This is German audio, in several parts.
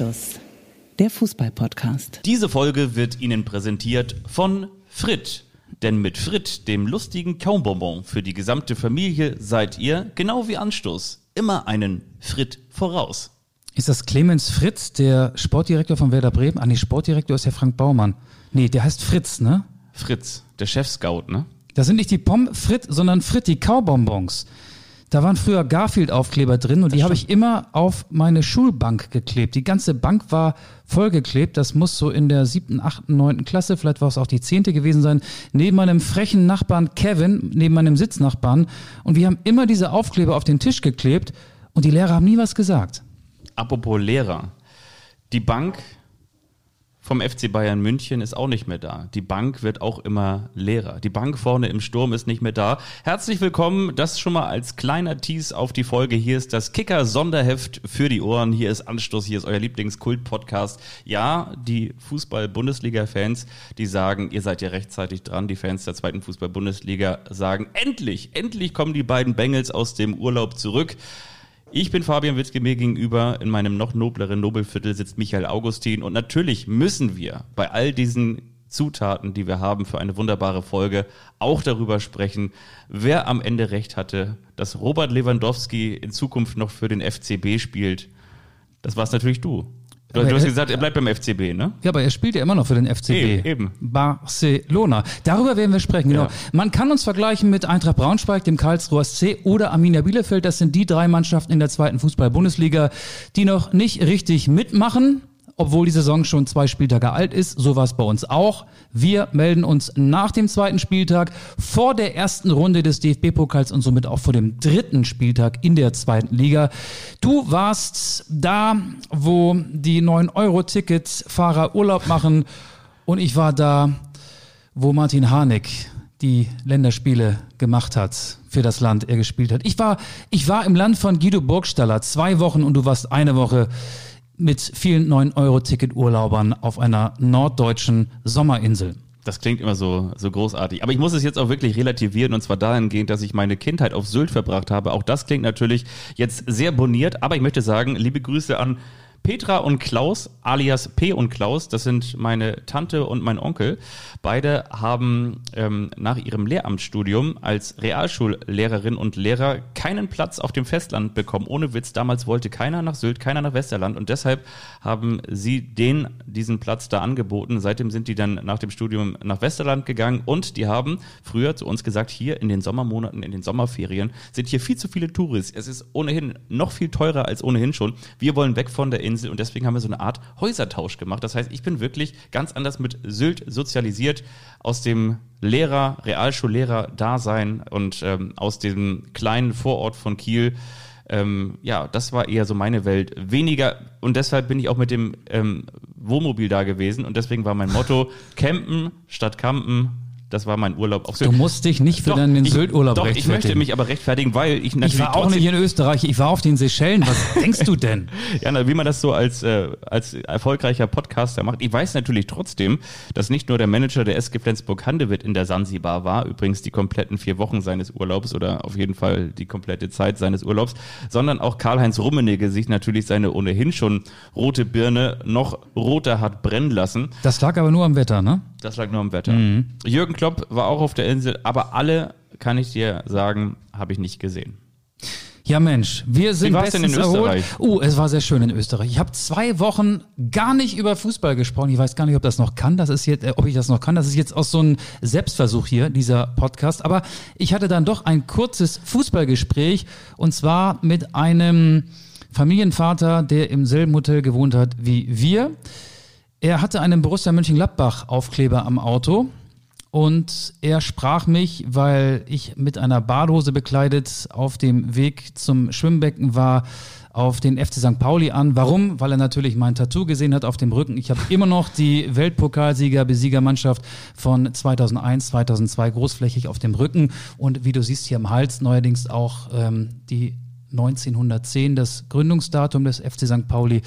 Anstoß, der Fußball-Podcast. Diese Folge wird Ihnen präsentiert von Frit. Denn mit Frit, dem lustigen Kaumbonbon für die gesamte Familie, seid ihr, genau wie Anstoß, immer einen Frit voraus. Ist das Clemens Fritz, der Sportdirektor von Werder Bremen? Ah, nee, Sportdirektor ist ja Frank Baumann. Nee, der heißt Fritz, ne? Fritz, der Chef-Scout, ne? Das sind nicht die Pommes Frit, sondern Frit, die Kaubonbons. Da waren früher Garfield-Aufkleber drin und die habe ich immer auf meine Schulbank geklebt. Die ganze Bank war vollgeklebt. Das muss so in der siebten, achten, neunten Klasse, vielleicht war es auch die zehnte gewesen sein, neben meinem frechen Nachbarn Kevin, neben meinem Sitznachbarn. Und wir haben immer diese Aufkleber auf den Tisch geklebt und die Lehrer haben nie was gesagt. Apropos Lehrer. Die Bank vom FC Bayern München ist auch nicht mehr da. Die Bank wird auch immer leerer. Die Bank vorne im Sturm ist nicht mehr da. Herzlich willkommen, das schon mal als kleiner Tease auf die Folge. Hier ist das Kicker Sonderheft für die Ohren. Hier ist Anstoß, hier ist euer Lieblingskult-Podcast. Ja, die Fußball-Bundesliga-Fans, die sagen, ihr seid ja rechtzeitig dran. Die Fans der zweiten Fußball-Bundesliga sagen, endlich, endlich kommen die beiden Bengels aus dem Urlaub zurück. Ich bin Fabian Witzke, mir gegenüber in meinem noch nobleren Nobelviertel sitzt Michael Augustin und natürlich müssen wir bei all diesen Zutaten, die wir haben für eine wunderbare Folge, auch darüber sprechen, wer am Ende recht hatte, dass Robert Lewandowski in Zukunft noch für den FCB spielt. Das war's natürlich du. Du, du hast gesagt, er bleibt beim FCB, ne? Ja, aber er spielt ja immer noch für den FCB. Eben, eben. Barcelona. Darüber werden wir sprechen, genau. Ja. Man kann uns vergleichen mit Eintracht Braunschweig, dem Karlsruher SC oder Arminia Bielefeld. Das sind die drei Mannschaften in der zweiten Fußball-Bundesliga, die noch nicht richtig mitmachen. Obwohl die Saison schon zwei Spieltage alt ist, so war es bei uns auch. Wir melden uns nach dem zweiten Spieltag vor der ersten Runde des DFB-Pokals und somit auch vor dem dritten Spieltag in der zweiten Liga. Du warst da, wo die 9-Euro-Tickets-Fahrer Urlaub machen und ich war da, wo Martin Harnik die Länderspiele gemacht hat für das Land, er gespielt hat. Ich war, ich war im Land von Guido Burgstaller zwei Wochen und du warst eine Woche mit vielen 9-Euro-Ticket-Urlaubern auf einer norddeutschen Sommerinsel. Das klingt immer so, so großartig. Aber ich muss es jetzt auch wirklich relativieren und zwar dahingehend, dass ich meine Kindheit auf Sylt verbracht habe. Auch das klingt natürlich jetzt sehr boniert, aber ich möchte sagen, liebe Grüße an Petra und Klaus, alias P und Klaus, das sind meine Tante und mein Onkel. Beide haben ähm, nach ihrem Lehramtsstudium als Realschullehrerin und Lehrer keinen Platz auf dem Festland bekommen. Ohne Witz, damals wollte keiner nach Sylt, keiner nach Westerland und deshalb haben sie den diesen Platz da angeboten. Seitdem sind die dann nach dem Studium nach Westerland gegangen und die haben früher zu uns gesagt, hier in den Sommermonaten, in den Sommerferien sind hier viel zu viele Touris. Es ist ohnehin noch viel teurer als ohnehin schon. Wir wollen weg von der Insel und deswegen haben wir so eine Art Häusertausch gemacht. Das heißt, ich bin wirklich ganz anders mit Sylt sozialisiert aus dem Lehrer, Realschullehrer-Dasein und ähm, aus dem kleinen Vorort von Kiel. Ähm, ja, das war eher so meine Welt. Weniger, und deshalb bin ich auch mit dem ähm, Wohnmobil da gewesen und deswegen war mein Motto Campen statt Campen. Das war mein Urlaub auf Sylt. Du musst dich nicht für Doch, deinen Sylt-Urlaub Doch, ich rechtfertigen. möchte mich aber rechtfertigen, weil ich natürlich ich war auch nicht in Österreich, ich war auf den Seychellen. Was denkst du denn? Ja, na, wie man das so als, äh, als erfolgreicher Podcaster macht. Ich weiß natürlich trotzdem, dass nicht nur der Manager der SG Flensburg-Handewitt in der Sansibar war, übrigens die kompletten vier Wochen seines Urlaubs oder auf jeden Fall die komplette Zeit seines Urlaubs, sondern auch Karl-Heinz Rummenigge sich natürlich seine ohnehin schon rote Birne noch roter hat brennen lassen. Das lag aber nur am Wetter, ne? Das lag nur am Wetter. Mhm. Jürgen Klopp war auch auf der Insel, aber alle, kann ich dir sagen, habe ich nicht gesehen. Ja Mensch, wir sind Wie war's denn bestens in erholt. Österreich? Oh, es war sehr schön in Österreich. Ich habe zwei Wochen gar nicht über Fußball gesprochen. Ich weiß gar nicht, ob das noch kann. Das ist jetzt, äh, ob ich das noch kann. Das ist jetzt auch so ein Selbstversuch hier, dieser Podcast. Aber ich hatte dann doch ein kurzes Fußballgespräch und zwar mit einem Familienvater, der im selben Hotel gewohnt hat wie wir. Er hatte einen Borussia Mönchengladbach Aufkleber am Auto und er sprach mich, weil ich mit einer Badehose bekleidet auf dem Weg zum Schwimmbecken war, auf den FC St. Pauli an. Warum? Weil er natürlich mein Tattoo gesehen hat auf dem Rücken. Ich habe immer noch die Weltpokalsieger, Besiegermannschaft von 2001, 2002 großflächig auf dem Rücken und wie du siehst hier am Hals neuerdings auch ähm, die 1910, das Gründungsdatum des FC St. Pauli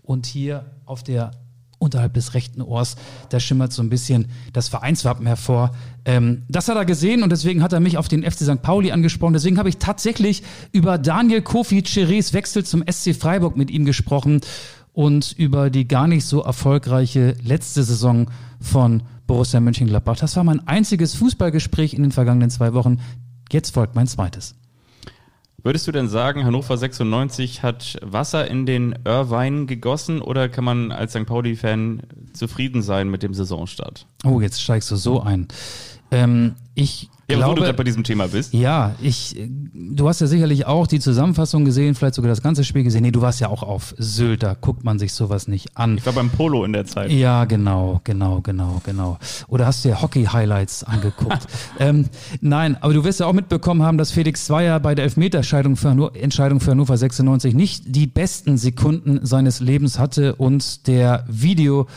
und hier auf der unterhalb des rechten Ohrs, da schimmert so ein bisschen das Vereinswappen hervor. Ähm, das hat er gesehen und deswegen hat er mich auf den FC St. Pauli angesprochen. Deswegen habe ich tatsächlich über Daniel Kofi Cherés Wechsel zum SC Freiburg mit ihm gesprochen. und über die gar nicht so erfolgreiche letzte Saison von Borussia Mönchengladbach. Das war mein einziges Fußballgespräch in den vergangenen zwei Wochen. Jetzt folgt mein zweites. Würdest du denn sagen, Hannover 96 hat Wasser in den Irrwein gegossen oder kann man als St. Pauli-Fan zufrieden sein mit dem Saisonstart? Oh, jetzt steigst du so ein. Ähm, ich Ja, glaube, wo du gerade bei diesem Thema bist. Ja, ich, du hast ja sicherlich auch die Zusammenfassung gesehen, vielleicht sogar das ganze Spiel gesehen. Nee, du warst ja auch auf Sylt, da guckt man sich sowas nicht an. Ich war beim Polo in der Zeit. Ja, genau, genau, genau, genau. Oder hast du dir Hockey-Highlights angeguckt? ähm, nein, aber du wirst ja auch mitbekommen haben, dass Felix Zweier bei der Elfmeterentscheidung für, Entscheidung für Hannover 96 nicht die besten Sekunden seines Lebens hatte und der Video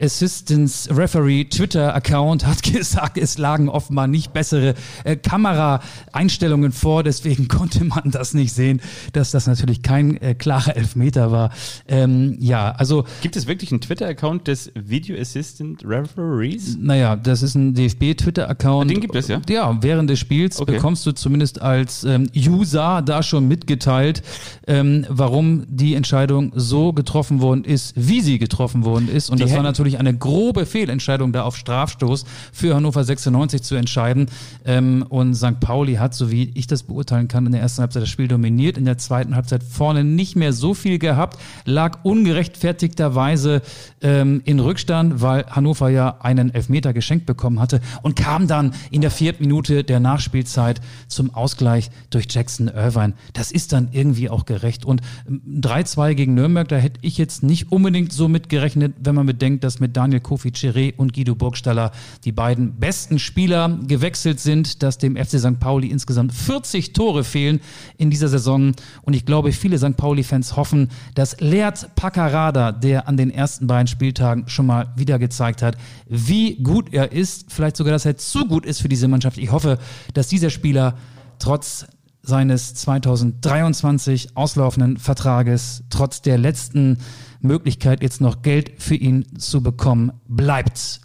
Assistance Referee Twitter Account hat gesagt, es lagen offenbar nicht bessere äh, Kameraeinstellungen vor, deswegen konnte man das nicht sehen, dass das natürlich kein äh, klarer Elfmeter war. Ähm, ja, also Gibt es wirklich einen Twitter-Account des Video Assistant Referees? naja, das ist ein DFB-Twitter-Account. Den gibt es, ja? Ja, während des Spiels Okay. bekommst du zumindest als ähm, User da schon mitgeteilt, ähm, warum die Entscheidung so getroffen worden ist, wie sie getroffen worden ist. Und Die das war hätten- natürlich eine grobe Fehlentscheidung, da auf Strafstoß für Hannover 96 zu entscheiden. Ähm, und St. Pauli hat, so wie ich das beurteilen kann, in der ersten Halbzeit das Spiel dominiert, in der zweiten Halbzeit vorne nicht mehr so viel gehabt, lag ungerechtfertigterweise ähm, in Rückstand, weil Hannover ja einen Elfmeter geschenkt bekommen hatte und kam dann in der vierten Minute der Nachspielzeit zum Ausgleich durch Jackson Irvine. Das ist dann irgendwie auch gerecht. Und ähm, 3-2 gegen Nürnberg, da hätte ich jetzt nicht unbedingt so mit gerechnet, wenn man bedenkt, dass mit Daniel Kofi Chiré und Guido Burgstaller die beiden besten Spieler gewechselt sind, dass dem FC St. Pauli insgesamt 40 Tore fehlen in dieser Saison. Und ich glaube, viele St. Pauli-Fans hoffen, dass Leert Paccarada, der an den ersten beiden Spieltagen schon mal wieder gezeigt hat, wie gut er ist, vielleicht sogar, dass er zu gut ist für diese Mannschaft. Ich hoffe, dass dieser Spieler trotz seines 2023 auslaufenden Vertrages, trotz der letzten Möglichkeit, jetzt noch Geld für ihn zu bekommen, bleibt.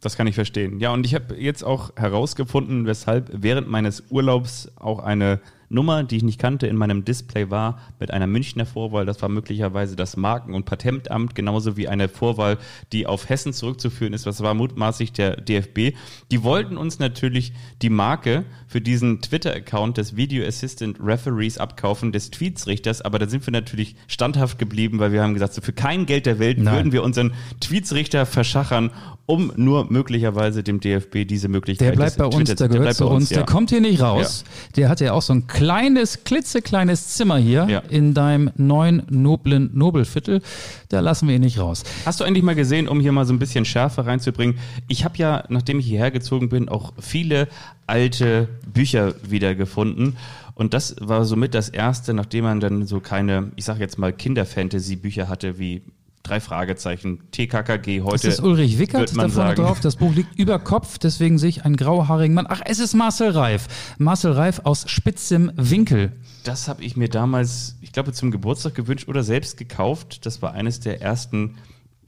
Das kann ich verstehen. Ja, und ich habe jetzt auch herausgefunden, weshalb während meines Urlaubs auch eine Nummer, die ich nicht kannte, in meinem Display war mit einer Münchner Vorwahl. Das war möglicherweise das Marken- und Patentamt, genauso wie eine Vorwahl, die auf Hessen zurückzuführen ist. Das war mutmaßlich der DFB. Die wollten uns natürlich die Marke für diesen Twitter-Account des Video Assistant Referees abkaufen, des Tweetsrichters. Aber da sind wir natürlich standhaft geblieben, weil wir haben gesagt, so für kein Geld der Welt Nein. würden wir unseren Tweetsrichter verschachern, um nur möglicherweise dem DFB diese Möglichkeit Der bleibt bei uns, Twitter- der gehört bleibt zu bei uns, ja. der kommt hier nicht raus. Der hat ja auch so ein kleines, klitzekleines Zimmer hier Ja. in deinem neuen, noblen Nobelviertel. Da lassen wir ihn nicht raus. Hast du eigentlich mal gesehen, um hier mal so ein bisschen Schärfe reinzubringen? Ich habe ja, nachdem ich hierher gezogen bin, auch viele alte Bücher wiedergefunden. Und das war somit das erste, nachdem man dann so keine, ich sag jetzt mal, Kinder-Fantasy-Bücher hatte, wie drei Fragezeichen, TKKG heute. Ist das Ulrich Wickert wird da man vorne sagen. drauf? Das Buch liegt über Kopf, deswegen sehe ich einen grauhaarigen Mann. Ach, es ist Marcel Reif. Marcel Reif aus spitzem Winkel. Das habe ich mir damals, ich glaube, zum Geburtstag gewünscht oder selbst gekauft. Das war eines der ersten.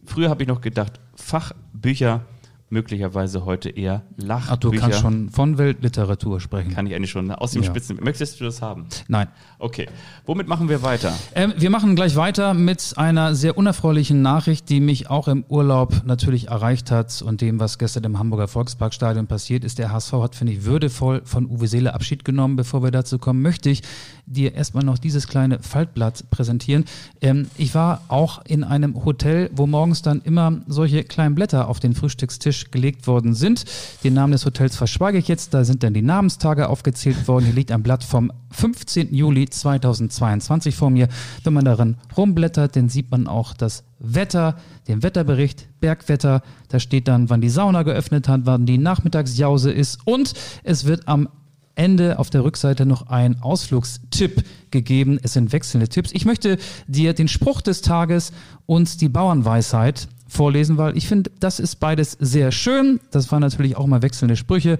Früher habe ich noch gedacht, Fachbücher, möglicherweise heute eher Lachbücher. Ach, du kannst schon von Weltliteratur sprechen. Kann ich eigentlich schon aus dem Ja. Spitzen. Möchtest du das haben? Nein. Okay. Womit machen wir weiter? Ähm, wir machen gleich weiter mit einer sehr unerfreulichen Nachricht, die mich auch im Urlaub natürlich erreicht hat und dem, was gestern im Hamburger Volksparkstadion passiert ist. Der HSV hat, finde ich, würdevoll von Uwe Seele Abschied genommen. Bevor wir dazu kommen, möchte ich dir erstmal noch dieses kleine Faltblatt präsentieren. Ähm, ich war auch in einem Hotel, wo morgens dann immer solche kleinen Blätter auf den Frühstückstisch gelegt worden sind. Den Namen des Hotels verschweige ich jetzt. Da sind dann die Namenstage aufgezählt worden. Hier liegt ein Blatt vom 15. Juli 2022 vor mir. Wenn man darin rumblättert, dann sieht man auch das Wetter, den Wetterbericht, Bergwetter. Da steht dann, wann die Sauna geöffnet hat, wann die Nachmittagsjause ist und es wird am Ende auf der Rückseite noch ein Ausflugstipp gegeben. Es sind wechselnde Tipps. Ich möchte dir den Spruch des Tages und die Bauernweisheit vorlesen, weil ich finde, das ist beides sehr schön. Das waren natürlich auch mal wechselnde Sprüche.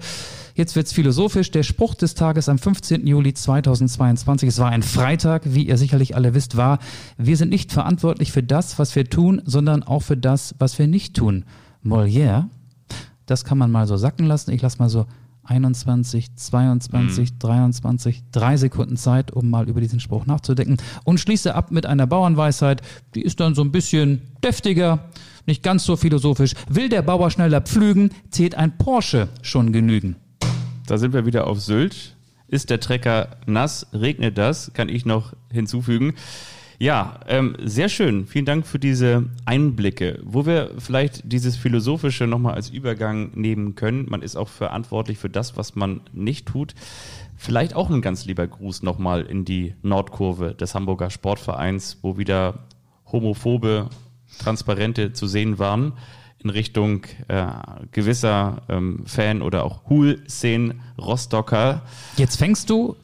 Jetzt wird's philosophisch. Der Spruch des Tages am 15. Juli 2022, es war ein Freitag, wie ihr sicherlich alle wisst, war, wir sind nicht verantwortlich für das, was wir tun, sondern auch für das, was wir nicht tun. Molière, das kann man mal so sacken lassen. Ich lasse mal so 21, 22, 23, drei Sekunden Zeit, um mal über diesen Spruch nachzudenken. Und schließe ab mit einer Bauernweisheit, die ist dann so ein bisschen deftiger, nicht ganz so philosophisch. Will der Bauer schneller pflügen, zählt ein Porsche schon genügen. Da sind wir wieder auf Sylt. Ist der Trecker nass? Regnet das? Kann ich noch hinzufügen. Ja, ähm, sehr schön. Vielen Dank für diese Einblicke. Wo wir vielleicht dieses Philosophische nochmal als Übergang nehmen können. Man ist auch verantwortlich für das, was man nicht tut. Vielleicht auch ein ganz lieber Gruß nochmal in die Nordkurve des Hamburger Sportvereins, wo wieder homophobe Transparente zu sehen waren in Richtung äh, gewisser ähm, Fan- oder auch Hul-Szenen Rostocker. Jetzt fängst du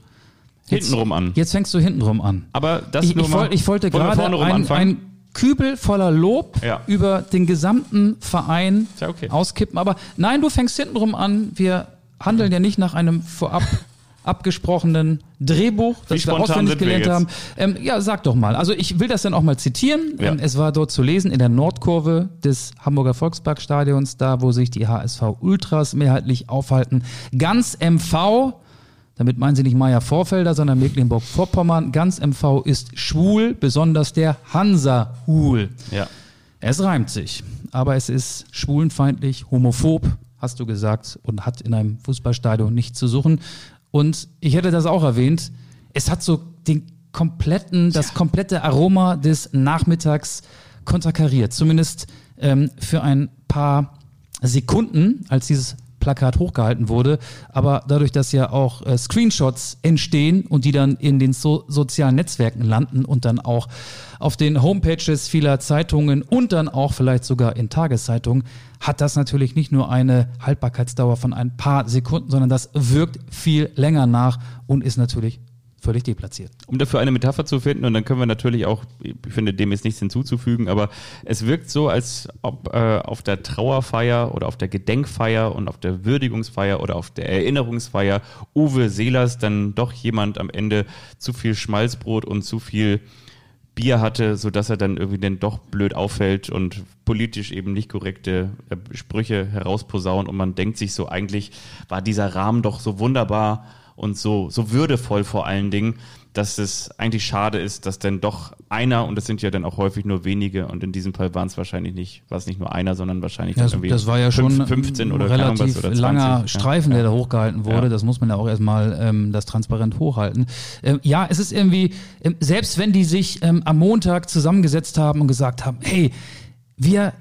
hintenrum an. Jetzt fängst du hintenrum an. Aber das ich, nur ich, mal, wollte, ich wollte gerade ein, ein Kübel voller Lob Ja. über den gesamten Verein ja okay. auskippen. Aber nein, du fängst hintenrum an. Wir handeln ja nicht nach einem vorab abgesprochenen Drehbuch, das wir auswendig wir gelernt haben. Ähm, ja, sag doch mal. Also ich will das dann auch mal zitieren. Ja. Ähm, es war dort zu lesen in der Nordkurve des Hamburger Volksparkstadions, da wo sich die HSV Ultras mehrheitlich aufhalten. Ganz MV, damit meinen sie nicht Meier Vorfelder, sondern Mecklenburg-Vorpommern. Ganz MV ist schwul, besonders der Hansa-Hul. Ja. Es reimt sich, aber es ist schwulenfeindlich, homophob, hast du gesagt, und hat in einem Fußballstadion nichts zu suchen. Und ich hätte das auch erwähnt, es hat so den kompletten, das komplette Aroma des Nachmittags konterkariert. Zumindest ähm, für ein paar Sekunden, als dieses Plakat hochgehalten wurde. Aber dadurch, dass ja auch äh, Screenshots entstehen und die dann in den so sozialen Netzwerken landen und dann auch auf den Homepages vieler Zeitungen und dann auch vielleicht sogar in Tageszeitungen, hat das natürlich nicht nur eine Haltbarkeitsdauer von ein paar Sekunden, sondern das wirkt viel länger nach und ist natürlich völlig deplatziert. um dafür eine Metapher zu finden und dann können wir natürlich auch, ich finde dem jetzt nichts hinzuzufügen, aber es wirkt so, als ob äh, auf der Trauerfeier oder auf der Gedenkfeier und auf der Würdigungsfeier oder auf der Erinnerungsfeier Uwe Seelers dann doch jemand am Ende zu viel Schmalzbrot und zu viel Bier hatte, sodass er dann irgendwie dann doch blöd auffällt und politisch eben nicht korrekte äh, Sprüche herausposaunt und man denkt sich so, eigentlich war dieser Rahmen doch so wunderbar und so, so würdevoll vor allen Dingen, dass es eigentlich schade ist, dass dann doch einer, und das sind ja dann auch häufig nur wenige, und in diesem Fall waren es wahrscheinlich nicht, war es nicht nur einer, sondern wahrscheinlich Ja, das, irgendwie das war ja fünf- schon 15 oder relativ was, oder 20. langer Ja. Streifen, der da hochgehalten wurde. Ja. Das muss man ja auch erstmal ähm, das transparent hochhalten. Ähm, ja, es ist irgendwie, ähm, selbst wenn die sich ähm, am Montag zusammengesetzt haben und gesagt haben, hey, wir,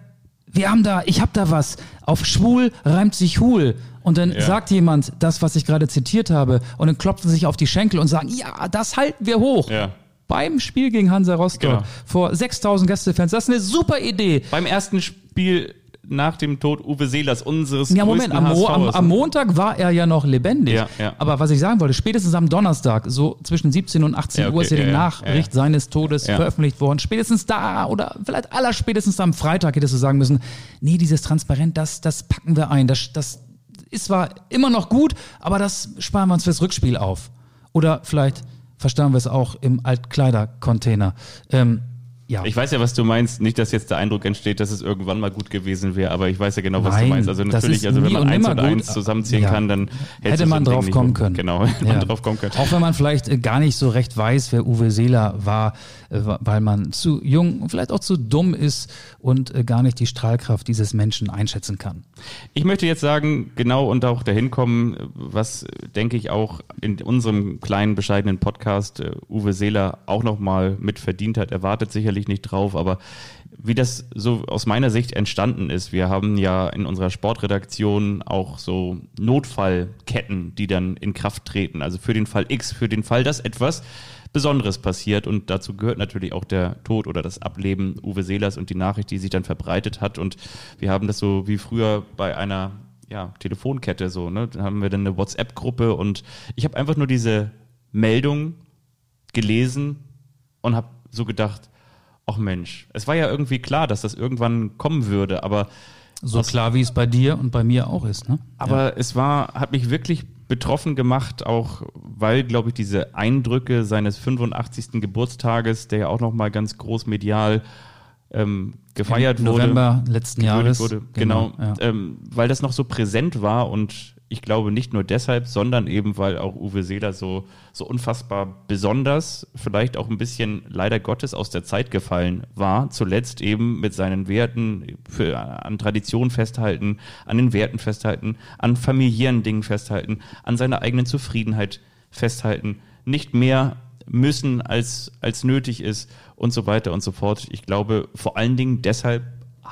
wir haben da, ich hab da was. Auf schwul reimt sich hul. Und dann Ja. sagt jemand das, was ich gerade zitiert habe, und dann klopfen sie sich auf die Schenkel und sagen, ja, das halten wir hoch. Ja. Beim Spiel gegen Hansa Rostock Genau. vor 6000 Gästefans. Das ist eine super Idee. Beim ersten Spiel nach dem Tod Uwe Seelers, unseres Ja, Moment, am, am, am Montag war er ja noch lebendig. Ja, ja. Aber was ich sagen wollte, spätestens am Donnerstag, so zwischen 17 und 18 Ja, okay, Uhr ist ja die Nachricht seines Todes veröffentlicht worden. Spätestens da oder vielleicht allerspätestens am Freitag hättest du sagen müssen, nee, dieses Transparent, das, das packen wir ein. Das, das ist zwar immer noch gut, aber das sparen wir uns fürs Rückspiel auf. Oder vielleicht verstauen wir es auch im Altkleidercontainer. Ähm, ja. Ich weiß ja, was du meinst. Nicht, dass jetzt der Eindruck entsteht, dass es irgendwann mal gut gewesen wäre, aber ich weiß ja genau, was du Nein, meinst. Also natürlich, also wenn man und eins und gut. eins zusammenziehen Ja. kann, dann Hätte man drauf Ding kommen können. Genau, hätte Ja. man drauf kommen können. Auch wenn man vielleicht äh, gar nicht so recht weiß, wer Uwe Seeler war, äh, weil man zu jung und vielleicht auch zu dumm ist und äh, gar nicht die Strahlkraft dieses Menschen einschätzen kann. Ich möchte jetzt sagen, genau und auch dahin kommen, was denke ich auch in unserem kleinen bescheidenen Podcast Uwe Seeler auch nochmal mit verdient hat. Er wartet sicherlich nicht drauf, aber wie das so aus meiner Sicht entstanden ist, wir haben ja in unserer Sportredaktion auch so Notfallketten, die dann in Kraft treten. Also für den Fall X, für den Fall, dass etwas Besonderes passiert und dazu gehört natürlich auch der Tod oder das Ableben Uwe Seelers und die Nachricht, die sich dann verbreitet hat und wir haben das so wie früher bei einer ja, Telefonkette so, ne? Dann haben wir dann eine WhatsApp-Gruppe und ich habe einfach nur diese Meldung gelesen und habe so gedacht, ach Mensch, es war ja irgendwie klar, dass das irgendwann kommen würde, aber So klar, wie es bei dir und bei mir auch ist. Ne? aber es war, hat mich wirklich betroffen gemacht, auch weil, glaube ich, diese Eindrücke seines 85. Geburtstages, der ja auch nochmal ganz groß medial ähm, gefeiert Im wurde. November letzten Jahres. Wurde, genau, ja. ähm, weil das noch so präsent war und ich glaube nicht nur deshalb, sondern eben, weil auch Uwe Seeler so, so unfassbar besonders, vielleicht auch ein bisschen leider Gottes aus der Zeit gefallen war. Zuletzt eben mit seinen Werten für, an Tradition festhalten, an den Werten festhalten, an familiären Dingen festhalten, an seiner eigenen Zufriedenheit festhalten. Nicht mehr müssen als, als nötig ist und so weiter und so fort. Ich glaube, vor allen Dingen deshalb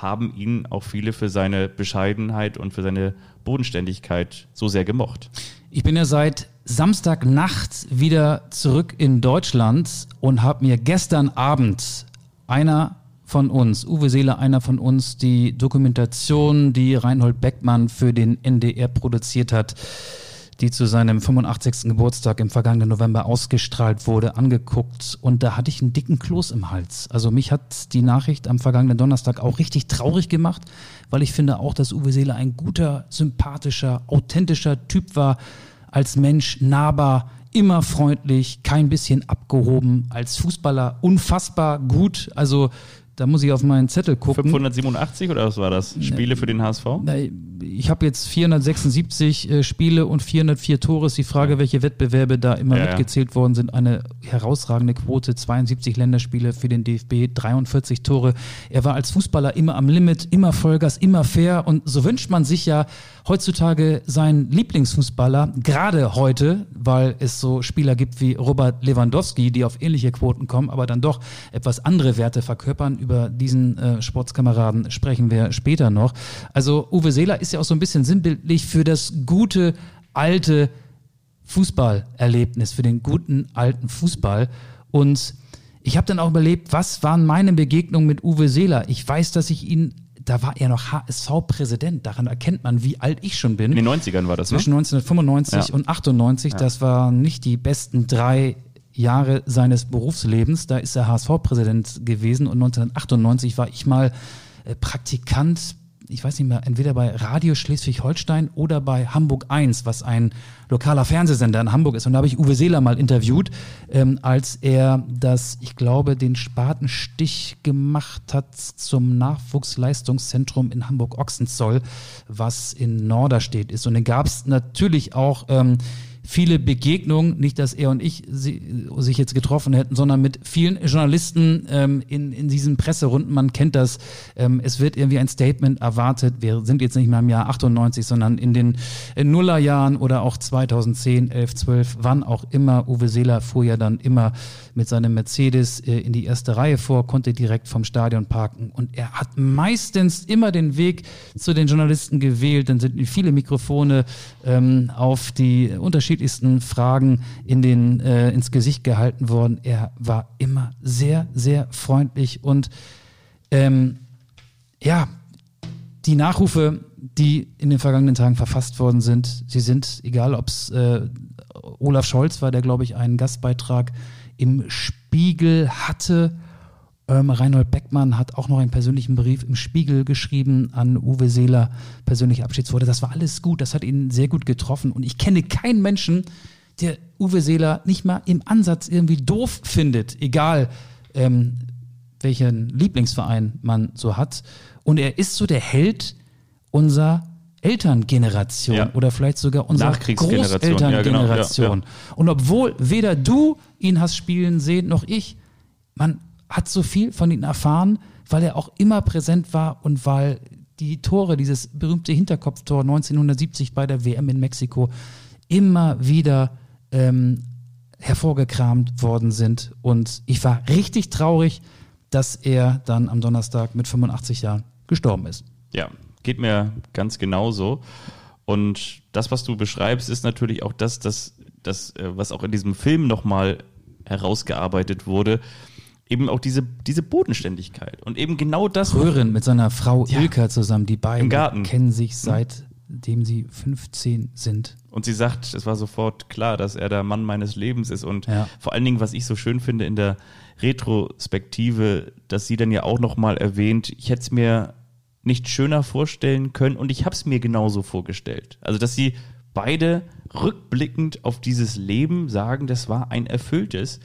haben ihn auch viele für seine Bescheidenheit und für seine Bodenständigkeit so sehr gemocht. Ich bin ja seit Samstagnacht wieder zurück in Deutschland und habe mir gestern Abend einer von uns, Uwe Seele, einer von uns, die Dokumentation, die Reinhold Beckmann für den NDR produziert hat, die zu seinem 85. Geburtstag im vergangenen November ausgestrahlt wurde, angeguckt und da hatte ich einen dicken Kloß im Hals. Also mich hat die Nachricht am vergangenen Donnerstag auch richtig traurig gemacht, weil ich finde auch, dass Uwe Seele ein guter, sympathischer, authentischer Typ war, als Mensch nahbar, immer freundlich, kein bisschen abgehoben, als Fußballer unfassbar gut. Also da muss ich auf meinen Zettel gucken. 587 oder was war das? Spiele für den HSV? Ich habe jetzt 476 äh, Spiele und 404 Tore. Ist die Frage, welche Wettbewerbe da immer ja. mitgezählt worden sind. Eine herausragende Quote, 72 Länderspiele für den DFB, 43 Tore. Er war als Fußballer immer am Limit, immer Vollgas, immer fair. Und so wünscht man sich ja heutzutage seinen Lieblingsfußballer, gerade heute, weil es so Spieler gibt wie Robert Lewandowski, die auf ähnliche Quoten kommen, aber dann doch etwas andere Werte verkörpern. Über diesen äh, Sportskameraden sprechen wir später noch. Also Uwe Seeler ist ja auch so ein bisschen sinnbildlich für das gute, alte Fußballerlebnis, für den guten alten Fußball. Und ich habe dann auch überlebt, was waren meine Begegnungen mit Uwe Seeler? Ich weiß, dass ich ihn, da war er noch HSV-Präsident, daran erkennt man, wie alt ich schon bin. In den 90ern war das, ne? Zwischen 1995 Ja. und 98, das waren nicht die besten drei Jahre seines Berufslebens. Da ist er HSV-Präsident gewesen und 1998 war ich mal äh, Praktikant, ich weiß nicht mehr, entweder bei Radio Schleswig-Holstein oder bei Hamburg 1, was ein lokaler Fernsehsender in Hamburg ist. Und da habe ich Uwe Seeler mal interviewt, ähm, als er das, ich glaube, den Spatenstich gemacht hat zum Nachwuchsleistungszentrum in Hamburg-Ochsenzoll, was in Norderstedt ist. Und dann gab es natürlich auch ähm, viele Begegnungen, nicht, dass er und ich sie, sich jetzt getroffen hätten, sondern mit vielen Journalisten ähm, in, in diesen Presserunden. Man kennt das. Ähm, es wird irgendwie ein Statement erwartet. Wir sind jetzt nicht mehr im Jahr 98, sondern in den äh, Nullerjahren oder auch 2010, 11, 12, wann auch immer. Uwe Seeler fuhr ja dann immer mit seinem Mercedes äh, in die erste Reihe vor, konnte direkt vom Stadion parken und er hat meistens immer den Weg zu den Journalisten gewählt. Dann sind viele Mikrofone ähm, auf die unterschiedlichsten Fragen in den, äh, ins Gesicht gehalten worden. Er war immer sehr, sehr freundlich und ähm, ja, die Nachrufe, die in den vergangenen Tagen verfasst worden sind, sie sind, egal ob es äh, Olaf Scholz war, der, glaube ich, einen Gastbeitrag im Spiegel hatte. Ähm, Reinhold Beckmann hat auch noch einen persönlichen Brief im Spiegel geschrieben an Uwe Seeler, persönliche Abschiedsworte. Das war alles gut, das hat ihn sehr gut getroffen. Und ich kenne keinen Menschen, der Uwe Seeler nicht mal im Ansatz irgendwie doof findet, egal ähm, welchen Lieblingsverein man so hat. Und er ist so der Held unserer Elterngeneration Ja. oder vielleicht sogar unserer Nachkriegsgeneration. Ja, genau. Großelterngeneration. Ja, Und obwohl weder du ihn hast spielen sehen, noch ich, man hat so viel von ihm erfahren, weil er auch immer präsent war und weil die Tore, dieses berühmte Hinterkopftor 1970 bei der WM in Mexiko, immer wieder ähm, hervorgekramt worden sind. Und ich war richtig traurig, dass er dann am Donnerstag mit 85 Jahren gestorben ist. Ja, geht mir ganz genauso. Und das, was du beschreibst, ist natürlich auch das, das, das äh, was auch in diesem Film nochmal herausgearbeitet wurde. Eben auch diese, diese Bodenständigkeit. Und eben genau das. Röhren mit seiner Frau Ja. Ilka zusammen, die beiden kennen sich seitdem sie 15 sind. Und sie sagt, es war sofort klar, dass er der Mann meines Lebens ist. Und Ja. vor allen Dingen, was ich so schön finde in der Retrospektive, dass sie dann ja auch nochmal erwähnt, ich hätte es mir nicht schöner vorstellen können und ich habe es mir genauso vorgestellt. Also, dass sie beide rückblickend auf dieses Leben sagen, das war ein erfülltes.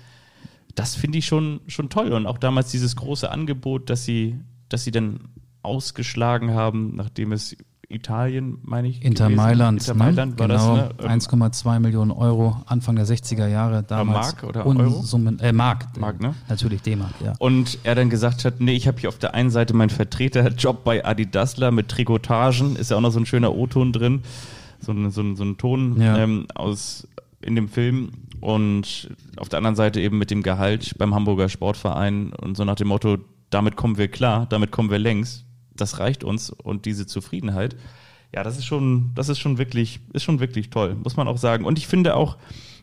Das finde ich schon, schon toll. Und auch damals dieses große Angebot, dass sie, dass sie dann ausgeschlagen haben, nachdem es Italien, meine ich. Inter gewesen. Mailand, Inter ne? Mailand war genau, das, ne? Ähm, 1,2 Millionen Euro, Anfang der 60er Jahre damals. Mark oder Euro? Äh, Mark. Mark, ne? Natürlich D-Mark, ja. Und er dann gesagt hat, nee, ich habe hier auf der einen Seite meinen Vertreterjob bei Adidasler mit Trikotagen, ist ja auch noch so ein schöner O-Ton drin, so ein, so ein, so ein Ton Ja. ähm, aus in dem Film und auf der anderen Seite eben mit dem Gehalt beim Hamburger Sportverein und so nach dem Motto, damit kommen wir klar, damit kommen wir längs, das reicht uns und diese Zufriedenheit. Ja, das ist schon, das ist schon wirklich, ist schon wirklich toll, muss man auch sagen. Und ich finde auch,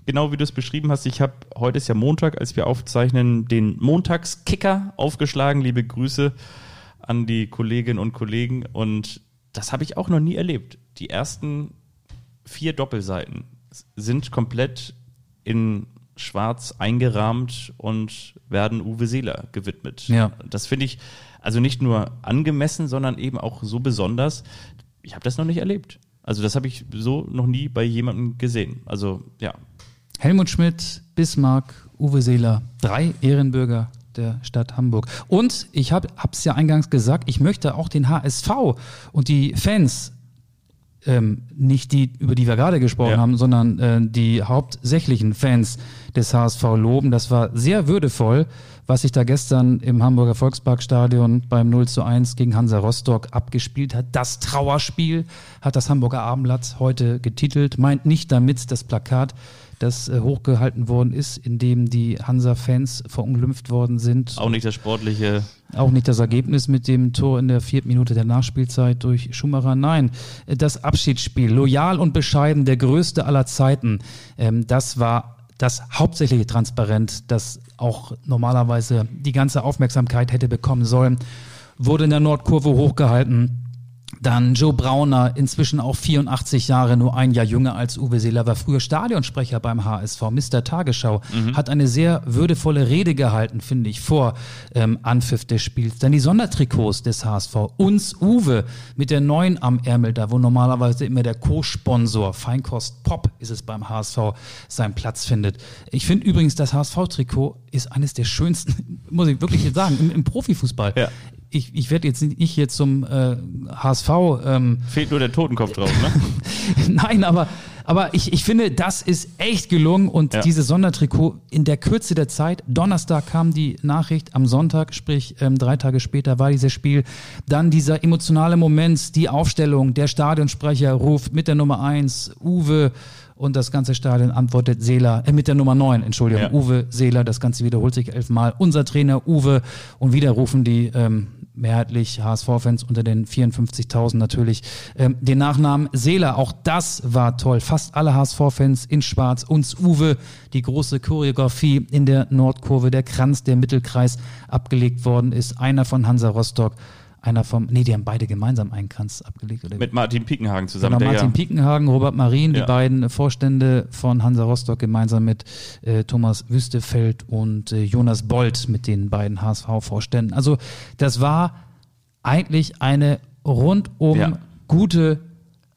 genau wie du es beschrieben hast, ich habe, heute ist ja Montag, als wir aufzeichnen, den Montagskicker aufgeschlagen. Liebe Grüße an die Kolleginnen und Kollegen. Und das habe ich auch noch nie erlebt. Die ersten vier Doppelseiten sind komplett in schwarz eingerahmt und werden Uwe Seeler gewidmet. Ja. Das finde ich also nicht nur angemessen, sondern eben auch so besonders. Ich habe das noch nicht erlebt. Also das habe ich so noch nie bei jemandem gesehen. Also ja, Helmut Schmidt, Bismarck, Uwe Seeler, drei Ehrenbürger der Stadt Hamburg. Und ich habe es ja eingangs gesagt, ich möchte auch den HSV und die Fans, ähm, nicht die, über die wir gerade gesprochen Ja. haben, sondern äh, die hauptsächlichen Fans des HSV loben. Das war sehr würdevoll, was sich da gestern im Hamburger Volksparkstadion beim 0 zu 1 gegen Hansa Rostock abgespielt hat. Das Trauerspiel hat das Hamburger Abendblatt heute getitelt, meint nicht damit das Plakat, das äh, hochgehalten worden ist, in dem die Hansa-Fans verunglimpft worden sind. auch nicht das sportliche. Auch nicht das Ergebnis mit dem Tor in der vierten Minute der Nachspielzeit durch Schumacher. Nein, äh, das Abschiedsspiel, loyal und bescheiden, der größte aller Zeiten, ähm, das war das hauptsächliche Transparent, das auch normalerweise die ganze Aufmerksamkeit hätte bekommen sollen, wurde in der Nordkurve hochgehalten. Dann Joe Brauner, inzwischen auch 84 Jahre, nur ein Jahr jünger als Uwe Seeler, war früher Stadionsprecher beim HSV, Mr. Tagesschau, hat eine sehr würdevolle Rede gehalten, finde ich, vor ähm, Anpfiff des Spiels. Dann die Sondertrikots des HSV, uns Uwe mit der neuen am Ärmel, da wo normalerweise immer der Co-Sponsor Feinkost Pop ist es beim HSV seinen Platz findet. Ich finde übrigens, das HSV-Trikot ist eines der schönsten, muss ich wirklich sagen, im, im Profifußball. Ja. Ich, ich werde jetzt nicht hier zum äh, HSV ähm, Fehlt nur der Totenkopf drauf, ne? Nein, aber, aber ich, ich finde, das ist echt gelungen und Ja. dieses Sondertrikot in der Kürze der Zeit. Donnerstag kam die Nachricht, am Sonntag, sprich ähm, drei Tage später war dieses Spiel. Dann dieser emotionale Moment, die Aufstellung, der Stadionsprecher ruft mit der Nummer eins Uwe und das ganze Stadion antwortet Seeler, äh, mit der Nummer neun Entschuldigung, Ja. Uwe Seeler, das Ganze wiederholt sich elfmal. Unser Trainer Uwe und wieder rufen die ähm, mehrheitlich HSV-Fans unter den 54.000 natürlich ähm, den Nachnamen Seeler. Auch das war toll. Fast alle HSV-Fans in Schwarz. Uns Uwe, die große Choreografie in der Nordkurve, der Kranz, der Mittelkreis abgelegt worden ist. Einer von Hansa Rostock, einer vom, nee, die haben beide gemeinsam einen Kranz abgelegt. Oder Mit Martin Piekenhagen zusammen. Genau, Martin ja, Piekenhagen, Robert Marien, die Ja. beiden Vorstände von Hansa Rostock gemeinsam mit äh, Thomas Wüstefeld und äh, Jonas Bold mit den beiden HSV-Vorständen. Also das war eigentlich eine rundum Ja. gute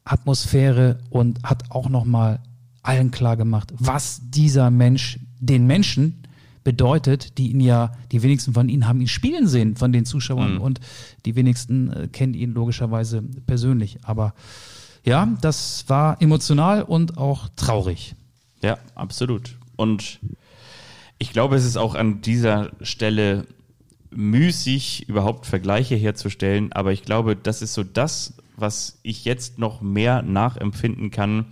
Atmosphäre und hat auch nochmal allen klar gemacht, was dieser Mensch den Menschen bedeutet, die ihn ja, die wenigsten von ihnen haben ihn spielen sehen, von den Zuschauern Mhm. und die wenigsten äh, kennen ihn logischerweise persönlich. Aber ja, das war emotional und auch traurig. Ja, absolut. Und ich glaube, es ist auch an dieser Stelle müßig, überhaupt Vergleiche herzustellen, aber ich glaube, das ist so das, was ich jetzt noch mehr nachempfinden kann,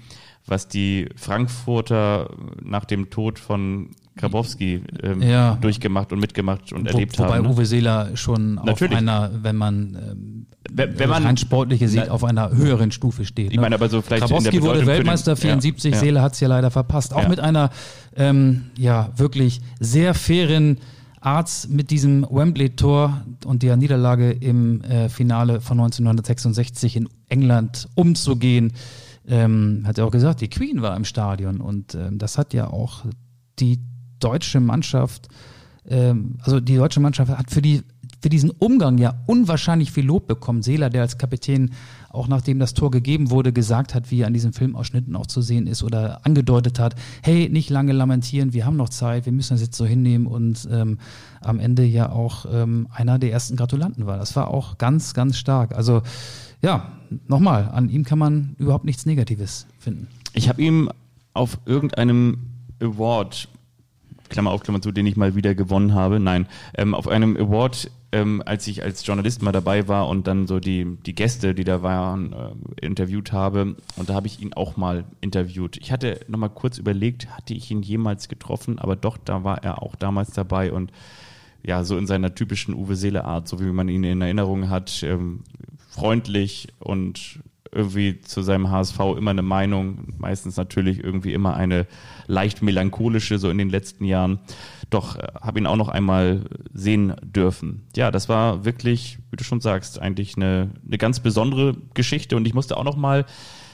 was die Frankfurter nach dem Tod von Grabowski ähm, Ja. durchgemacht und mitgemacht und Wo, erlebt wobei haben. ne? Uwe Seeler schon Natürlich. auf einer, wenn man ähm, Wenn- wenn man- rein sportliche sieht, Na- auf einer höheren Stufe steht. Ich ne? meine aber so vielleicht in der Grabowski Bedeutung wurde den- Weltmeister ja, 74, ja. Seele hat es ja leider verpasst. Auch Ja. mit einer ähm, ja wirklich sehr fairen Art mit diesem Wembley-Tor und der Niederlage im äh, Finale von 1966 in England umzugehen. Ähm, hat er auch gesagt, die Queen war im Stadion und ähm, das hat ja auch die deutsche Mannschaft, ähm, also die deutsche Mannschaft hat für die für diesen Umgang ja unwahrscheinlich viel Lob bekommen. Seeler, der als Kapitän auch nachdem das Tor gegeben wurde, gesagt hat, wie er an diesen Filmausschnitten auch zu sehen ist oder angedeutet hat, hey, nicht lange lamentieren, wir haben noch Zeit, wir müssen das jetzt so hinnehmen und ähm, am Ende ja auch ähm, einer der ersten Gratulanten war. Das war auch ganz, ganz stark. Also ja, nochmal, an ihm kann man überhaupt nichts Negatives finden. Ich habe ihm auf irgendeinem Award, Klammer auf, Klammer zu, den ich mal wieder gewonnen habe, nein, ähm, auf einem Award, ähm, als ich als Journalist mal dabei war und dann so die, die Gäste, die da waren, äh, interviewt habe. Und da habe ich ihn auch mal interviewt. Ich hatte nochmal kurz überlegt, hatte ich ihn jemals getroffen, aber doch, da war er auch damals dabei und ja, so in seiner typischen Uwe Seele-Art, so wie man ihn in Erinnerung hat, ähm, freundlich und irgendwie zu seinem HSV immer eine Meinung, meistens natürlich irgendwie immer eine leicht melancholische, so in den letzten Jahren. Doch äh, habe ihn auch noch einmal sehen dürfen. Ja, das war wirklich, wie du schon sagst, eigentlich eine, eine ganz besondere Geschichte und ich musste auch noch mal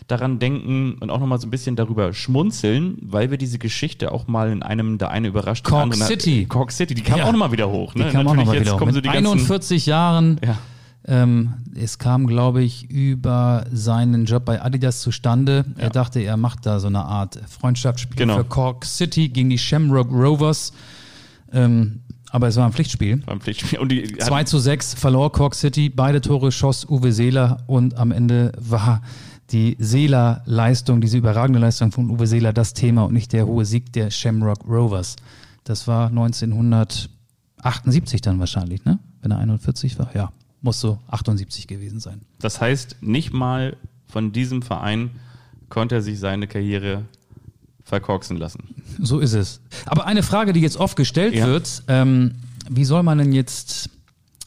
daran denken und auch noch mal so ein bisschen darüber schmunzeln, weil wir diese Geschichte auch mal in einem, der eine überrascht, Cork City. Cork City, die kam Ja. auch noch mal wieder hoch. Ne? Die kam auch noch mal wieder hoch. kommen so Mit die ganzen, 41 Jahren. ja. Ähm, es kam, glaube ich, über seinen Job bei Adidas zustande. Er dachte, er macht da so eine Art Freundschaftsspiel Genau. für Cork City gegen die Shamrock Rovers. Ähm, aber es war ein Pflichtspiel. beim Pflichtspiel. Und die 2 zu 6 verlor Cork City, beide Tore schoss Uwe Seeler und am Ende war die Seeler-Leistung, diese überragende Leistung von Uwe Seeler das Thema und nicht der hohe Sieg der Shamrock Rovers. Das war 1978 dann wahrscheinlich, ne? Wenn er 41 war, ja, muss so 78 gewesen sein. Das heißt, nicht mal von diesem Verein konnte er sich seine Karriere verkorksen lassen. So ist es. Aber eine Frage, die jetzt oft gestellt Ja. wird, ähm, wie soll man denn jetzt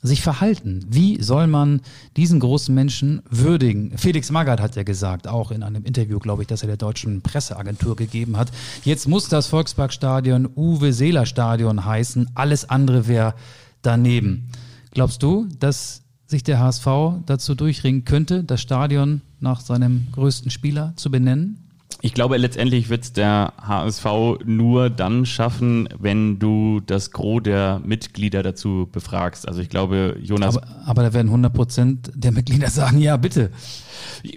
sich verhalten? Wie soll man diesen großen Menschen würdigen? Felix Magath hat ja gesagt, auch in einem Interview, glaube ich, das er der deutschen Presseagentur gegeben hat, jetzt muss das Volksparkstadion Uwe Seeler Stadion heißen, alles andere wäre daneben. Glaubst du, dass sich der HSV dazu durchringen könnte, das Stadion nach seinem größten Spieler zu benennen? Ich glaube, letztendlich wird es der HSV nur dann schaffen, wenn du das Gros der Mitglieder dazu befragst. Also ich glaube, Jonas Aber, aber da werden 100 Prozent der Mitglieder sagen, ja, bitte.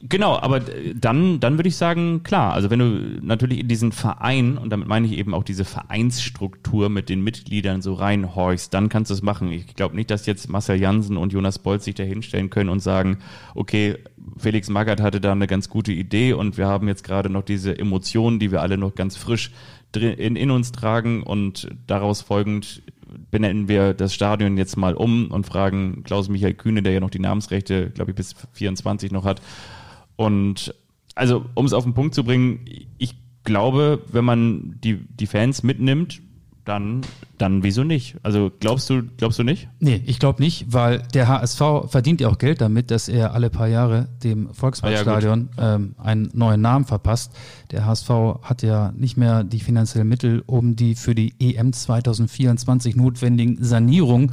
Genau, aber dann, dann würde ich sagen, klar, also wenn du natürlich in diesen Verein, und damit meine ich eben auch diese Vereinsstruktur mit den Mitgliedern so reinhorchst, dann kannst du es machen. Ich glaube nicht, dass jetzt Marcel Jansen und Jonas Bolz sich da hinstellen können und sagen, okay, Felix Magath hatte da eine ganz gute Idee und wir haben jetzt gerade noch diese Emotionen, die wir alle noch ganz frisch in, in uns tragen und daraus folgend benennen wir das Stadion jetzt mal um und fragen Klaus-Michael Kühne, der ja noch die Namensrechte, glaube ich, bis 24 noch hat. Und also, um es auf den Punkt zu bringen, ich glaube, wenn man die, die Fans mitnimmt, dann, dann wieso nicht? Also glaubst du, glaubst du nicht? Nee, ich glaube nicht, weil der HSV verdient ja auch Geld damit, dass er alle paar Jahre dem Volksparkstadion ähm, einen neuen Namen verpasst. Der HSV hat ja nicht mehr die finanziellen Mittel, um die für die EM 2024 notwendigen Sanierungen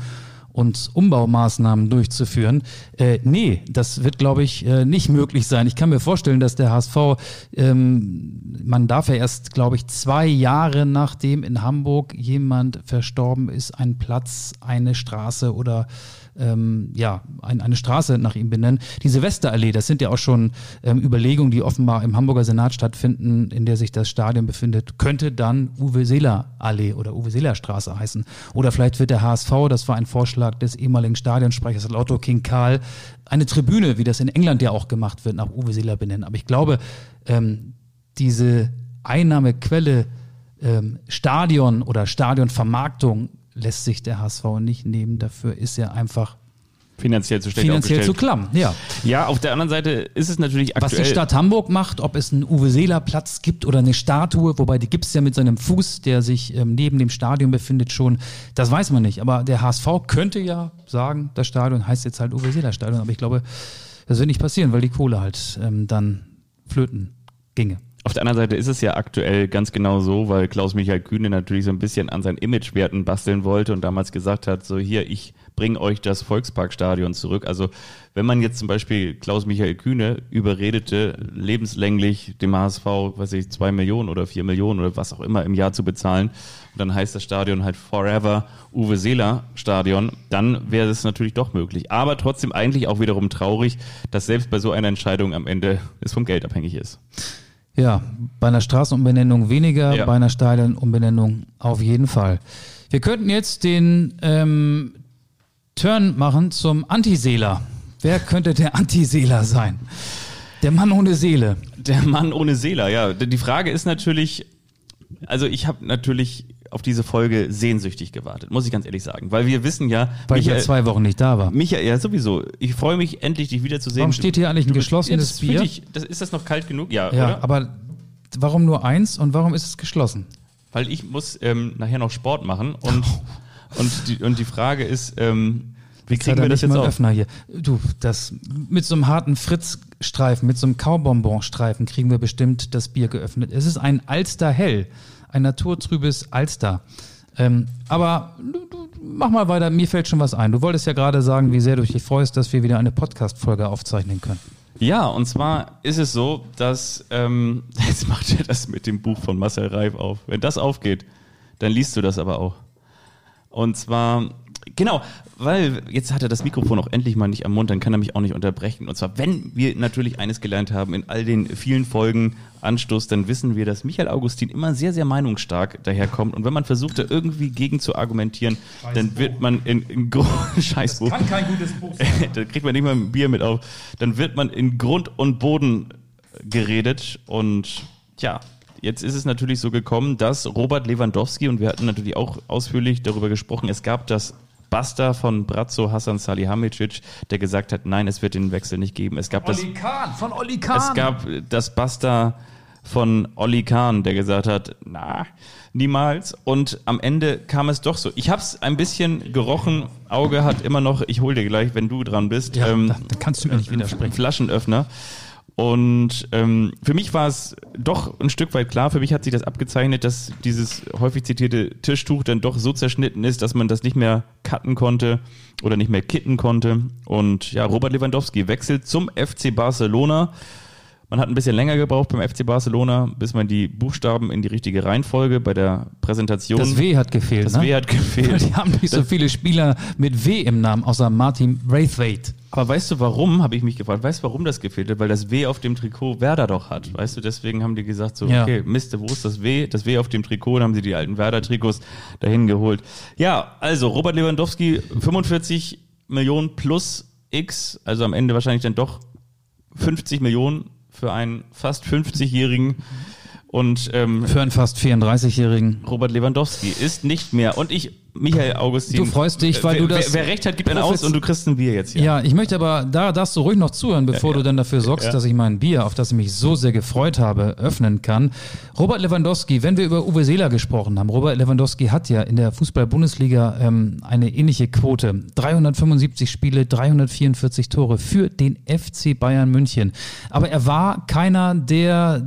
und Umbaumaßnahmen durchzuführen. Äh, nee, das wird, glaube ich, äh, nicht möglich sein. Ich kann mir vorstellen, dass der HSV, ähm, man darf ja erst, glaube ich, zwei Jahre nachdem in Hamburg jemand verstorben ist, einen Platz, eine Straße oder ähm, ja, ein, eine Straße nach ihm benennen. Die Silvesterallee, das sind ja auch schon ähm, Überlegungen, die offenbar im Hamburger Senat stattfinden, in der sich das Stadion befindet, könnte dann Uwe Seeler Allee oder Uwe Seeler Straße heißen. Oder vielleicht wird der HSV, das war ein Vorschlag des ehemaligen Stadionsprechers Lotto King Karl, eine Tribüne, wie das in England ja auch gemacht wird, nach Uwe Seeler benennen. Aber ich glaube, ähm, diese Einnahmequelle ähm, Stadion oder Stadionvermarktung lässt sich der HSV nicht nehmen. Dafür ist er einfach Finanziell zu schlecht finanziell zu klamm. Ja. Ja, auf der anderen Seite ist es natürlich Was aktuell. die Stadt Hamburg macht, ob es einen Uwe Seeler Platz gibt oder eine Statue, wobei die gibt's ja mit seinem Fuß, der sich ähm, neben dem Stadion befindet schon, das weiß man nicht. Aber der HSV könnte ja sagen, das Stadion heißt jetzt halt Uwe Seeler Stadion, aber ich glaube, das wird nicht passieren, weil die Kohle halt ähm, dann flöten ginge. Auf der anderen Seite ist es ja aktuell ganz genau so, weil Klaus-Michael Kühne natürlich so ein bisschen an seinen Imagewerten basteln wollte und damals gesagt hat, so hier, ich bringe euch das Volksparkstadion zurück. Also wenn man jetzt zum Beispiel Klaus-Michael Kühne überredete, lebenslänglich dem HSV, weiß ich, zwei Millionen oder vier Millionen oder was auch immer im Jahr zu bezahlen, und dann heißt das Stadion halt Forever Uwe Seeler Stadion, dann wäre es natürlich doch möglich. Aber trotzdem eigentlich auch wiederum traurig, dass selbst bei so einer Entscheidung am Ende es vom Geld abhängig ist. Ja, bei einer Straßenumbenennung weniger, Ja. bei einer Stadionumbenennung auf jeden Fall. Wir könnten jetzt den ähm, Turn machen zum Antiseeler. Wer könnte der Anti-Seeler sein? Der Mann ohne Seele. Der Mann ohne Seele, ja. Die Frage ist natürlich, also ich habe natürlich auf diese Folge sehnsüchtig gewartet, muss ich ganz ehrlich sagen. Weil wir wissen ja. Weil ich ja zwei Wochen nicht da war. Michael, ja, sowieso. Ich freue mich endlich, dich wiederzusehen. Warum steht hier eigentlich ein geschlossenes das Bier? Ich, das, ist das noch kalt genug? Ja, Ja, oder? aber warum nur eins und warum ist es geschlossen? Weil ich muss ähm, nachher noch Sport machen und, und, die, und die Frage ist, ähm, wie kriegen wir das jetzt auf? Öffner hier. Du, das mit so einem harten Fritz-Streifen, mit so einem Kaubonbon-Streifen kriegen wir bestimmt das Bier geöffnet. Es ist ein Alster Hell, ein naturtrübes Alster. Ähm, aber du, du, mach mal weiter, mir fällt schon was ein. Du wolltest ja gerade sagen, wie sehr du dich freust, dass wir wieder eine Podcast-Folge aufzeichnen können. Ja, und zwar ist es so, dass ähm, jetzt macht er das mit dem Buch von Marcel Reif auf. Wenn das aufgeht, dann liest du das aber auch. Und zwar, genau, weil jetzt hat er das Mikrofon auch endlich mal nicht am Mund, dann kann er mich auch nicht unterbrechen. Und zwar, wenn wir natürlich eines gelernt haben in all den vielen Folgen Anstoß, dann wissen wir, dass Michael Augustin immer sehr, sehr meinungsstark daherkommt. Und wenn man versucht, da irgendwie gegen zu argumentieren, dann wird man in, in Grund, Scheißbuch. kein gutes Buch sein. da kriegt man nicht mal ein Bier mit auf. Dann wird man in Grund und Boden geredet und ja, jetzt ist es natürlich so gekommen, dass Robert Lewandowski, und wir hatten natürlich auch ausführlich darüber gesprochen, es gab das Basta von Brazzo Hassan Salihamidzic, der gesagt hat, nein, es wird den Wechsel nicht geben. Es gab das, Olli Kahn, von Olli Kahn. es gab das Basta von Olli Kahn, der gesagt hat, na, niemals. Und am Ende kam es doch so. Ich habe es ein bisschen gerochen. Auge hat immer noch, ich hol dir gleich, wenn du dran bist, ja, ähm, da, da kannst du mir nicht einen widersprechen. Flaschenöffner. Und ähm, für mich war es doch ein Stück weit klar, für mich hat sich das abgezeichnet, dass dieses häufig zitierte Tischtuch dann doch so zerschnitten ist, dass man das nicht mehr cutten konnte oder nicht mehr kitten konnte. Und ja, Robert Lewandowski wechselt zum FC Barcelona. Man hat ein bisschen länger gebraucht beim FC Barcelona, bis man die Buchstaben in die richtige Reihenfolge bei der Präsentation. Das W hat gefehlt, Das ne? W hat gefehlt. Die haben nicht so viele Spieler mit W im Namen, außer Martin Braithwaite. Aber weißt du warum, habe ich mich gefragt, weißt du warum das gefehlt hat? Weil das W auf dem Trikot Werder doch hat. Weißt du, deswegen haben die gesagt so, Ja. okay, Mist, wo ist das W? Das W auf dem Trikot, dann haben sie die alten Werder-Trikots dahin geholt. Ja, also Robert Lewandowski, 45 Millionen plus X, also am Ende wahrscheinlich dann doch 50 Millionen für einen fast 50-Jährigen. Und ähm, Für einen fast 34-Jährigen. Robert Lewandowski ist nicht mehr. Und ich, Michael Augustin. Du freust dich, weil wer, du das Wer, wer recht hat, gibt einen aus und du kriegst ein Bier jetzt hier. Ja, ich möchte aber, da darfst du ruhig noch zuhören, bevor Ja, ja. du dann dafür sorgst, Ja. dass ich mein Bier, auf das ich mich so sehr gefreut habe, öffnen kann. Robert Lewandowski, wenn wir über Uwe Seeler gesprochen haben, Robert Lewandowski hat ja in der Fußball-Bundesliga ähm, eine ähnliche Quote. 375 Spiele, 344 Tore für den FC Bayern München. Aber er war keiner, der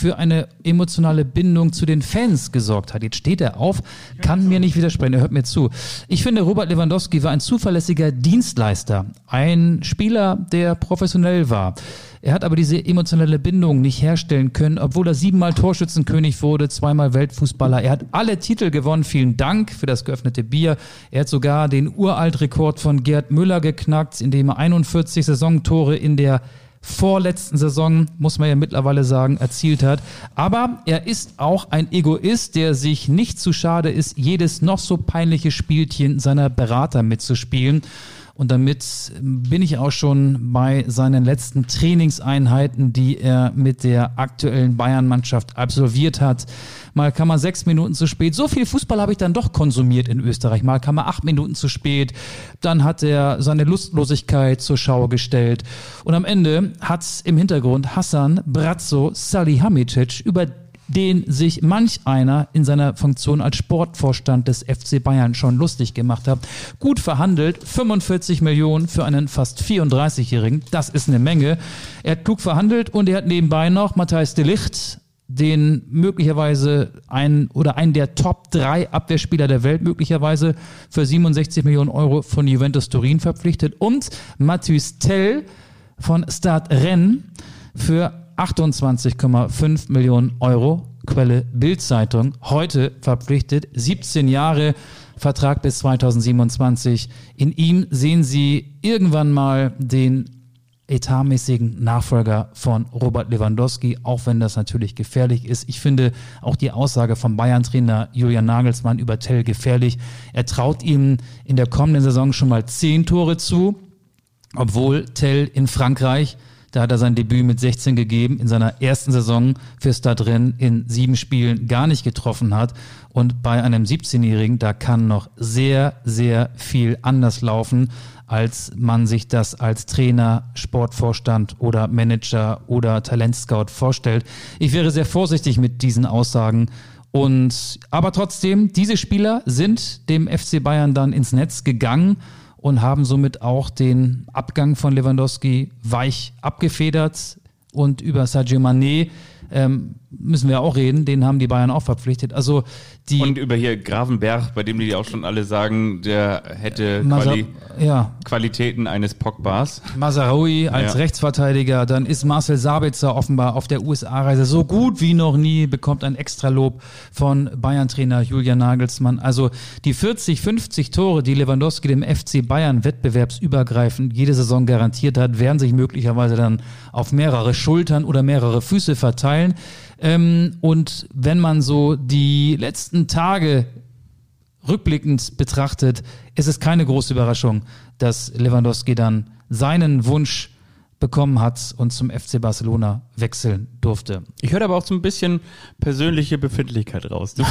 für eine emotionale Bindung zu den Fans gesorgt hat. Jetzt steht er auf, kann mir nicht widersprechen, er hört mir zu. Ich finde, Robert Lewandowski war ein zuverlässiger Dienstleister, ein Spieler, der professionell war. Er hat aber diese emotionale Bindung nicht herstellen können, obwohl er siebenmal Torschützenkönig wurde, zweimal Weltfußballer. Er hat alle Titel gewonnen. Vielen Dank für das geöffnete Bier. Er hat sogar den Uraltrekord von Gerd Müller geknackt, indem er 41 Saisontore in der vorletzten Saison, muss man ja mittlerweile sagen, erzielt hat. Aber er ist auch ein Egoist, der sich nicht zu schade ist, jedes noch so peinliche Spielchen seiner Berater mitzuspielen. Und damit bin ich auch schon bei seinen letzten Trainingseinheiten, die er mit der aktuellen Bayern-Mannschaft absolviert hat. Mal kam er sechs Minuten zu spät. So viel Fußball habe ich dann doch konsumiert in Österreich. Mal kam er acht Minuten zu spät. Dann hat er seine Lustlosigkeit zur Schau gestellt. Und am Ende hat im Hintergrund Hassan Brazzo Salihamidzic über den sich manch einer in seiner Funktion als Sportvorstand des FC Bayern schon lustig gemacht hat. Gut verhandelt, 45 Millionen für einen fast 34-Jährigen, das ist eine Menge. Er hat klug verhandelt und er hat nebenbei noch Matthijs de Ligt, den möglicherweise einen oder einen der Top 3 Abwehrspieler der Welt möglicherweise für 67 Millionen Euro von Juventus Turin verpflichtet und Matthäus Tell von Stade Rennes für 28,5 Millionen Euro. Quelle Bildzeitung. Heute verpflichtet. 17 Jahre Vertrag bis 2027. In ihm sehen Sie irgendwann mal den etatmäßigen Nachfolger von Robert Lewandowski, auch wenn das natürlich gefährlich ist. Ich finde auch die Aussage vom Bayern-Trainer Julian Nagelsmann über Tell gefährlich. Er traut ihm in der kommenden Saison schon mal zehn Tore zu. Obwohl Tell in Frankreich, da hat er sein Debüt mit 16 gegeben, in seiner ersten Saison für Stadren in sieben Spielen gar nicht getroffen hat. Und bei einem 17-Jährigen, da kann noch sehr, sehr viel anders laufen, als man sich das als Trainer, Sportvorstand oder Manager oder Talentscout vorstellt. Ich wäre sehr vorsichtig mit diesen Aussagen. Und aber trotzdem, diese Spieler sind dem FC Bayern dann ins Netz gegangen und haben somit auch den Abgang von Lewandowski weich abgefedert und über Sadio Mané ähm, müssen wir auch reden, den haben die Bayern auch verpflichtet. Also die Und über hier Gravenberg, bei dem die auch schon alle sagen, der hätte Masa- Quali ja, Qualitäten eines Pogbas. Mazaraoui als Ja. Rechtsverteidiger, dann ist Marcel Sabitzer offenbar auf der USA-Reise so gut wie noch nie, bekommt ein Extralob von Bayern-Trainer Julian Nagelsmann. Also die 40, 50 Tore, die Lewandowski dem FC Bayern wettbewerbsübergreifend jede Saison garantiert hat, werden sich möglicherweise dann auf mehrere Schultern oder mehrere Füße verteilen. Ähm, und wenn man so die letzten Tage rückblickend betrachtet, ist es keine große Überraschung, dass Lewandowski dann seinen Wunsch bekommen hat und zum FC Barcelona wechseln durfte. Ich höre aber auch so ein bisschen persönliche Befindlichkeit raus. Du,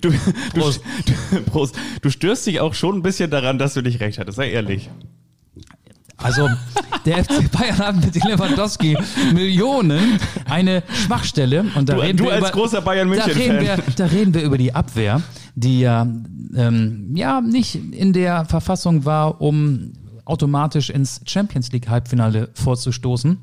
du, du, Prost. Du, Prost. du störst dich auch schon ein bisschen daran, dass du nicht recht hattest, sei ehrlich. Also der FC Bayern hat mit Lewandowski Millionen eine Schwachstelle und da Du- reden du wir als über, großer Bayern da München reden, Fan. wir, da reden wir über die Abwehr, die ja ähm, ja nicht in der Verfassung war, um automatisch ins Champions League Halbfinale vorzustoßen.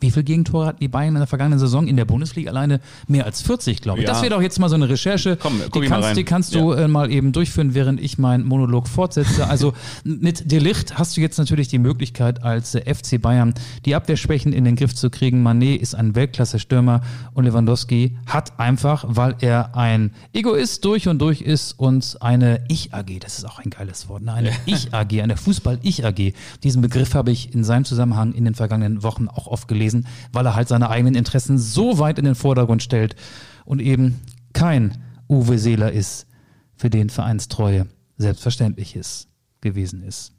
Wie viele Gegentore hatten die Bayern in der vergangenen Saison in der Bundesliga alleine? Mehr als 40, glaube ich. Ja. Das wäre doch jetzt mal so eine Recherche. Komm, guck die kannst, rein. die kannst du äh, mal eben durchführen, während ich meinen Monolog fortsetze. Also mit Delicht hast du jetzt natürlich die Möglichkeit, als äh, FC Bayern die Abwehrschwächen in den Griff zu kriegen. Manet ist ein Weltklasse-Stürmer und Lewandowski hat einfach, weil er ein Egoist durch und durch ist und eine Ich-AG, das ist auch ein geiles Wort, ne? eine Ich-AG, eine Fußball-Ich-AG. Diesen Begriff habe ich in seinem Zusammenhang in den vergangenen Wochen auch oft gelesen, weil er halt seine eigenen Interessen so weit in den Vordergrund stellt und eben kein Uwe Seeler ist, für den Vereinstreue selbstverständlich ist, gewesen ist.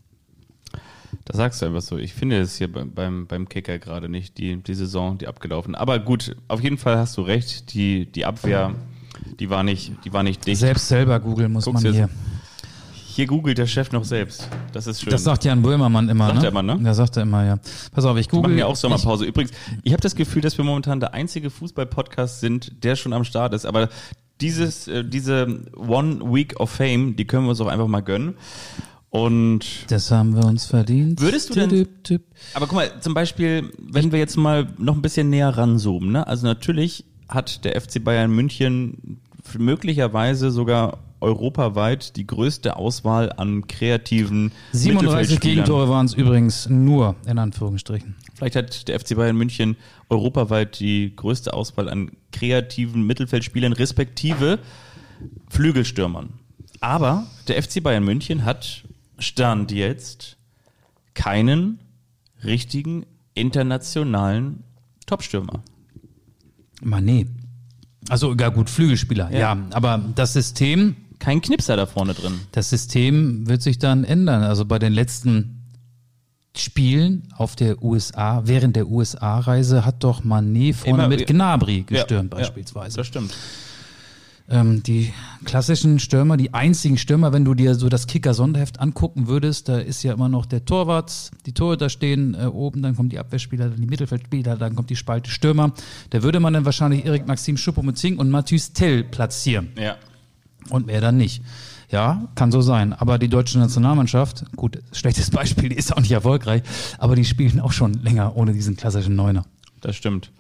Das sagst du einfach so. Ich finde es hier beim, beim, Kicker gerade nicht, die, die Saison, die abgelaufen. Aber gut, auf jeden Fall hast du recht. Die, die Abwehr, die war nicht, die war nicht dicht. Selbst selber googeln muss Guck's man jetzt. Hier. Googelt der Chef noch selbst. Das ist schön. Das sagt Jan Böhmermann immer, Sagt ne? er immer, ne? Ja, sagt er immer, ja. Pass auf, ich Wir google. machen ja auch ich, Sommerpause. Übrigens, ich habe das Gefühl, dass wir momentan der einzige Fußball-Podcast sind, der schon am Start ist. Aber dieses, äh, diese One Week of Fame, die können wir uns auch einfach mal gönnen. Und das haben wir uns verdient. Würdest du denn-. Aber guck mal, zum Beispiel, wenn wir jetzt mal noch ein bisschen näher ranzoomen, ne? Also natürlich hat der FC Bayern München möglicherweise sogar europaweit die größte Auswahl an kreativen 37 Mittelfeldspielern. Gegentore waren es übrigens nur, in Anführungsstrichen. Vielleicht hat der FC Bayern München europaweit die größte Auswahl an kreativen Mittelfeldspielern respektive Flügelstürmern. Aber der FC Bayern München hat Stand jetzt keinen richtigen internationalen Topstürmer. Mané. Also, ja gut, Flügelspieler, ja. Ja. Aber das System, Kein Knipser da vorne drin. das System wird sich dann ändern. Also bei den letzten Spielen auf der USA, während der USA-Reise hat doch Mané vorne Immer- mit Gnabry gestürmt Ja, beispielsweise. das stimmt. Ähm, die klassischen Stürmer, die einzigen Stürmer, wenn du dir so das Kicker-Sonderheft angucken würdest, da ist ja immer noch der Torwart, die Torhüter stehen äh, oben, dann kommen die Abwehrspieler, dann die Mittelfeldspieler, dann kommt die Spalte Stürmer. Da würde man dann wahrscheinlich Erik Maxim Choupo-Moting und Mathieu Tell platzieren Ja. Und mehr dann nicht. Ja, kann so sein. Aber die deutsche Nationalmannschaft, gut, schlechtes Beispiel, die ist auch nicht erfolgreich, aber die spielen auch schon länger ohne diesen klassischen Neuner. Das stimmt.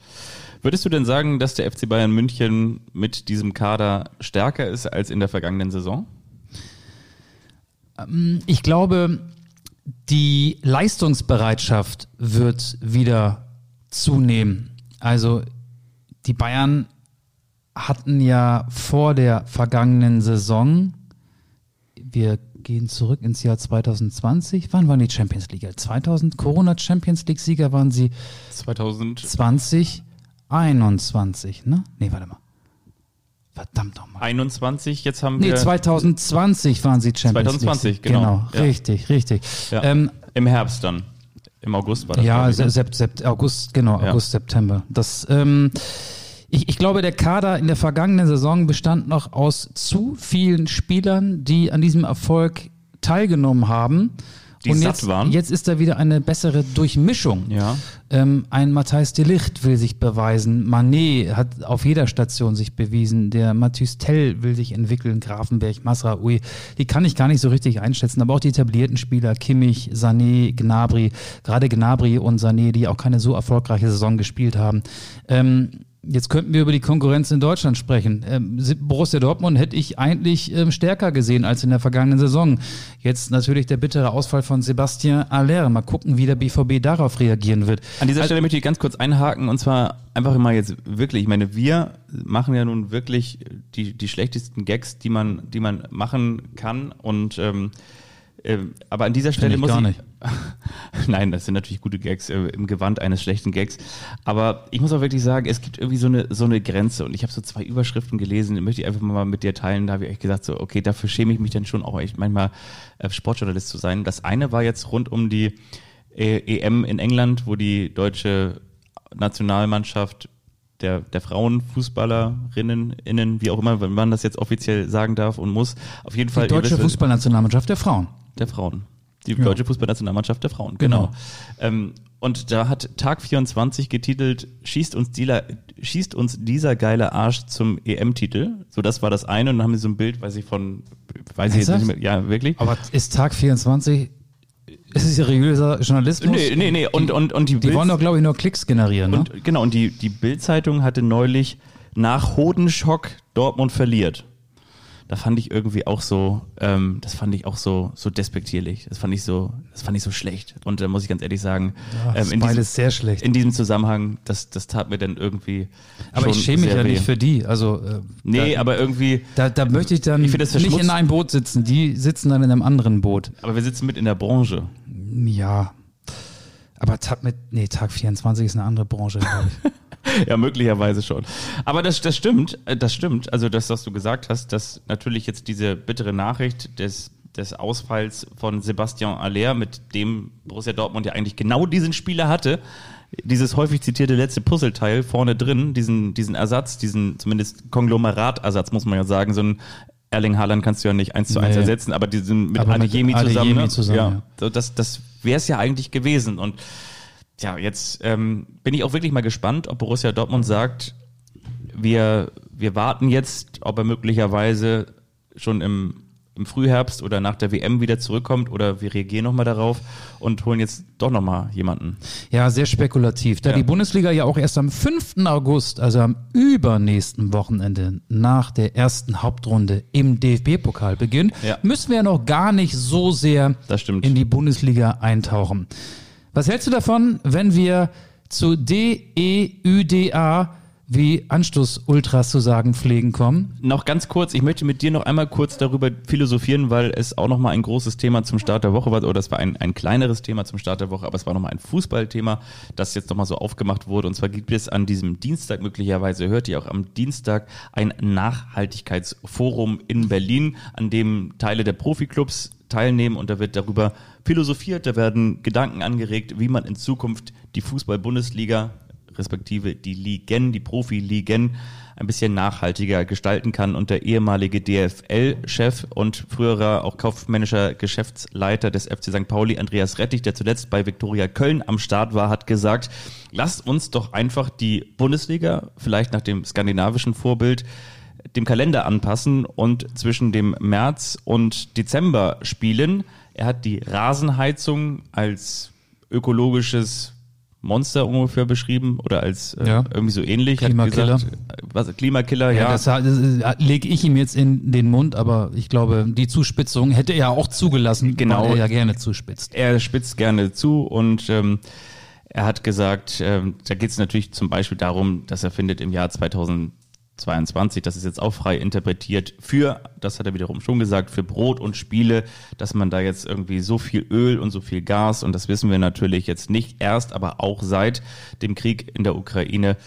Würdest du denn sagen, dass der FC Bayern München mit diesem Kader stärker ist als in der vergangenen Saison? Ich glaube, die Leistungsbereitschaft wird wieder zunehmen. Also die Bayern hatten ja vor der vergangenen Saison, wir gehen zurück ins Jahr 2020, wann waren die Champions League? 2000 Corona Champions League Sieger waren sie 2000 2021, ne? Nee, warte mal. Verdammt nochmal. 21, jetzt haben Nee, wir 2020 waren sie Champions 2020, League. genau. Ja. Richtig, richtig. ja, Ähm, im Herbst dann. Im August war das. Ja, ne? Sept, Sept, August, genau, Ja. August, September. Das, ähm, ich, ich glaube, der Kader in der vergangenen Saison bestand noch aus zu vielen Spielern, die an diesem Erfolg teilgenommen haben. Die Und jetzt, jetzt ist da wieder eine bessere Durchmischung. Ja. Ähm, ein Matthijs de Ligt will sich beweisen. Manet hat auf jeder Station sich bewiesen. Der Matthäus Tell will sich entwickeln. Grafenberg, Masraoui. Die kann ich gar nicht so richtig einschätzen. Aber auch die etablierten Spieler, Kimmich, Sané, Gnabry. Gerade Gnabry und Sané, die auch keine so erfolgreiche Saison gespielt haben. Ähm, Jetzt könnten wir über die Konkurrenz in Deutschland sprechen. Ähm, Borussia Dortmund hätte ich eigentlich ähm, stärker gesehen als in der vergangenen Saison. Jetzt natürlich der bittere Ausfall von Sebastien Aller. Mal gucken, wie der BVB darauf reagieren wird. An dieser Stelle möchte ich ganz kurz einhaken und zwar einfach mal jetzt wirklich, ich meine, wir machen ja nun wirklich die, die schlechtesten Gags, die man, die man machen kann und ähm, ähm, aber an dieser Stelle ich muss gar ich. nicht. Nein, das sind natürlich gute Gags äh, im Gewand eines schlechten Gags. Aber ich muss auch wirklich sagen, es gibt irgendwie so eine, so eine Grenze. Und ich habe so zwei Überschriften gelesen, die möchte ich einfach mal mit dir teilen. Da habe ich echt gesagt, so, okay, dafür schäme ich mich dann schon auch echt manchmal äh, Sportjournalist zu sein. Das eine war jetzt rund um die äh, EM in England, wo die deutsche Nationalmannschaft der, der Frauenfußballerinnen, innen, wie auch immer, wenn man das jetzt offiziell sagen darf und muss, auf jeden Fall Die deutsche Fußballnationalmannschaft der Frauen. Der Frauen. Die deutsche Fußballnationalmannschaft der Frauen, genau. Genau. Ähm, und da hat Tag 24 getitelt, schießt uns, dieser, schießt uns dieser geile Arsch zum EM-Titel. So, das war das eine. Und dann haben sie so ein Bild, weiß ich von, weiß ich nicht mehr, ja, wirklich. Aber ist Tag 24, ist es seriöser Journalismus? Nee, nee, nee. Und, und, und die, Die Bild- wollen doch, glaube ich, nur Klicks generieren. Ne? Und genau, und die, die Bild-Zeitung hatte neulich nach Hodenschock Dortmund verliert. Da fand ich irgendwie auch so, ähm, das fand ich auch so, so despektierlich. Das fand ich so, das fand ich so schlecht. Und da muss ich ganz ehrlich sagen, ähm, in, diesem, sehr schlecht. in diesem Zusammenhang, das, das tat mir dann irgendwie. Aber ich schäme mich ja weh. nicht für die. Also äh, Nee, da, aber irgendwie, da, da möchte ich dann Ich nicht in einem Boot sitzen. Die sitzen dann in einem anderen Boot. aber wir sitzen mit in der Branche. Ja. Aber Tag mit, nee, Tag 24 ist eine andere Branche. glaub ich. Ja, möglicherweise schon. Aber das, das stimmt, äh, das stimmt. Also das, was du gesagt hast, dass natürlich jetzt diese bittere Nachricht des, des Ausfalls von Sebastian Aller, mit dem Borussia Dortmund ja eigentlich genau diesen Spieler hatte, dieses häufig zitierte letzte Puzzleteil vorne drin, diesen, diesen Ersatz, diesen zumindest Konglomeratersatz, muss man ja sagen, so ein Erling Haaland kannst du ja nicht eins zu eins Nee. ersetzen, aber diesen mit Aber Adeyemi zusammen, Adeyemi ne? zusammen, ja. ja. So, das, das wäre es ja eigentlich gewesen. Und ja, jetzt ähm, bin ich auch wirklich mal gespannt, ob Borussia Dortmund sagt, wir, wir warten jetzt, ob er möglicherweise schon im, im Frühherbst oder nach der WM wieder zurückkommt oder wir reagieren nochmal darauf und holen jetzt doch nochmal jemanden. Ja, sehr spekulativ. Da Ja. die Bundesliga ja auch erst am 5. August, also am übernächsten Wochenende nach der ersten Hauptrunde im DFB-Pokal beginnt, Ja. müssen wir ja noch gar nicht so sehr Das stimmt. in die Bundesliga eintauchen. Was hältst du davon, wenn wir zu DEÜDA, wie Anstoß-Ultras zu sagen pflegen, kommen? Noch ganz kurz, ich möchte mit dir noch einmal kurz darüber philosophieren, weil es auch nochmal ein großes Thema zum Start der Woche war, oder es war ein, ein kleineres Thema zum Start der Woche, aber es war nochmal ein Fußballthema, das jetzt nochmal so aufgemacht wurde. Und zwar gibt es an diesem Dienstag, möglicherweise hört ihr auch am Dienstag, ein Nachhaltigkeitsforum in Berlin, an dem Teile der Profiklubs teilnehmen und da wird darüber philosophiert, da werden Gedanken angeregt, wie man in Zukunft die Fußball-Bundesliga respektive die Ligen, die Profi-Ligen ein bisschen nachhaltiger gestalten kann. Und der ehemalige DFL-Chef und früherer auch kaufmännischer Geschäftsleiter des FC St. Pauli, Andreas Rettich, der zuletzt bei Viktoria Köln am Start war, hat gesagt, lasst uns doch einfach die Bundesliga, vielleicht nach dem skandinavischen Vorbild, dem Kalender anpassen und zwischen dem März und Dezember spielen. Er hat die Rasenheizung als ökologisches Monster ungefähr beschrieben oder als äh, Ja. irgendwie so ähnlich. Klimakiller. Gesagt, was, Klimakiller, ja. das, das äh, lege ich ihm jetzt in den Mund, aber ich glaube, die Zuspitzung hätte er auch zugelassen, Genau. weil er ja gerne zuspitzt. er spitzt gerne zu und ähm, er hat gesagt, ähm, da geht es natürlich zum Beispiel darum, dass er findet im Jahr 2022, das ist jetzt auch frei interpretiert, für, das hat er wiederum schon gesagt, für Brot und Spiele, dass man da jetzt irgendwie so viel Öl und so viel Gas, und das wissen wir natürlich jetzt nicht erst, aber auch seit dem Krieg in der Ukraine,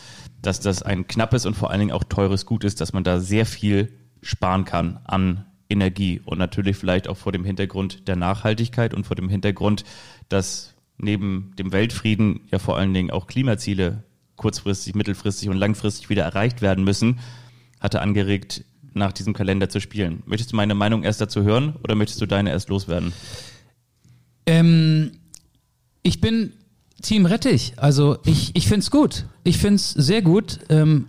dass das ein knappes und vor allen Dingen auch teures Gut ist, dass man da sehr viel sparen kann an Energie und natürlich vielleicht auch vor dem Hintergrund der Nachhaltigkeit und vor dem Hintergrund, dass neben dem Weltfrieden ja vor allen Dingen auch Klimaziele kurzfristig, mittelfristig und langfristig wieder erreicht werden müssen, hatte angeregt, nach diesem Kalender zu spielen. Möchtest du meine Meinung erst dazu hören oder möchtest du deine erst loswerden? Ähm, ich bin Team Rettich. Also ich, ich finde es gut. Ich finde es sehr gut. Ähm,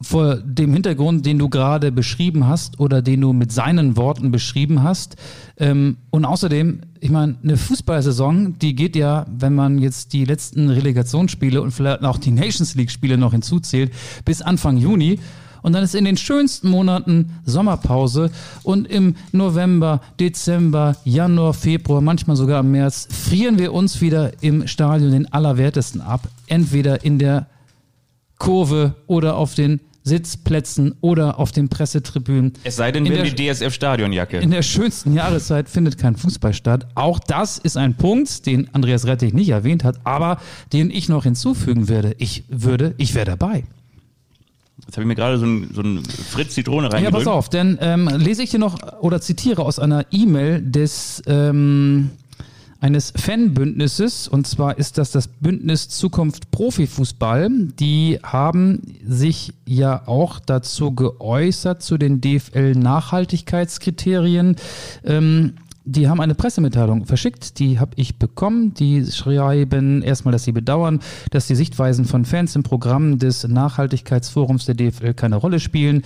vor dem Hintergrund, den du gerade beschrieben hast oder den du mit seinen Worten beschrieben hast. Ähm, und außerdem, ich meine, eine Fußballsaison, die geht ja, wenn man jetzt die letzten Relegationsspiele und vielleicht auch die Nations League-Spiele noch hinzuzählt, bis Anfang Juni. Und dann ist in den schönsten Monaten Sommerpause und im November, Dezember, Januar, Februar, manchmal sogar im März frieren wir uns wieder im Stadion den Allerwertesten ab. Entweder in der Kurve oder auf den Sitzplätzen oder auf den Pressetribünen. Es sei denn, In wir der- die DSF-Stadionjacke. In der schönsten Jahreszeit findet kein Fußball statt. Auch das ist ein Punkt, den Andreas Rettig nicht erwähnt hat, aber den ich noch hinzufügen werde. Ich würde, ich wäre dabei. Jetzt habe ich mir gerade so ein, so ein Fritz Zitrone Ja, reingedrückt. pass auf, denn ähm, lese ich dir noch oder zitiere aus einer E-Mail des ähm, eines Fanbündnisses und zwar ist das das Bündnis Zukunft Profifußball. Die haben sich ja auch dazu geäußert zu den DFL Nachhaltigkeitskriterien. Ähm, die haben eine Pressemitteilung verschickt, die habe ich bekommen. Die schreiben erstmal, dass sie bedauern, dass die Sichtweisen von Fans im Programm des Nachhaltigkeitsforums der DFL keine Rolle spielen.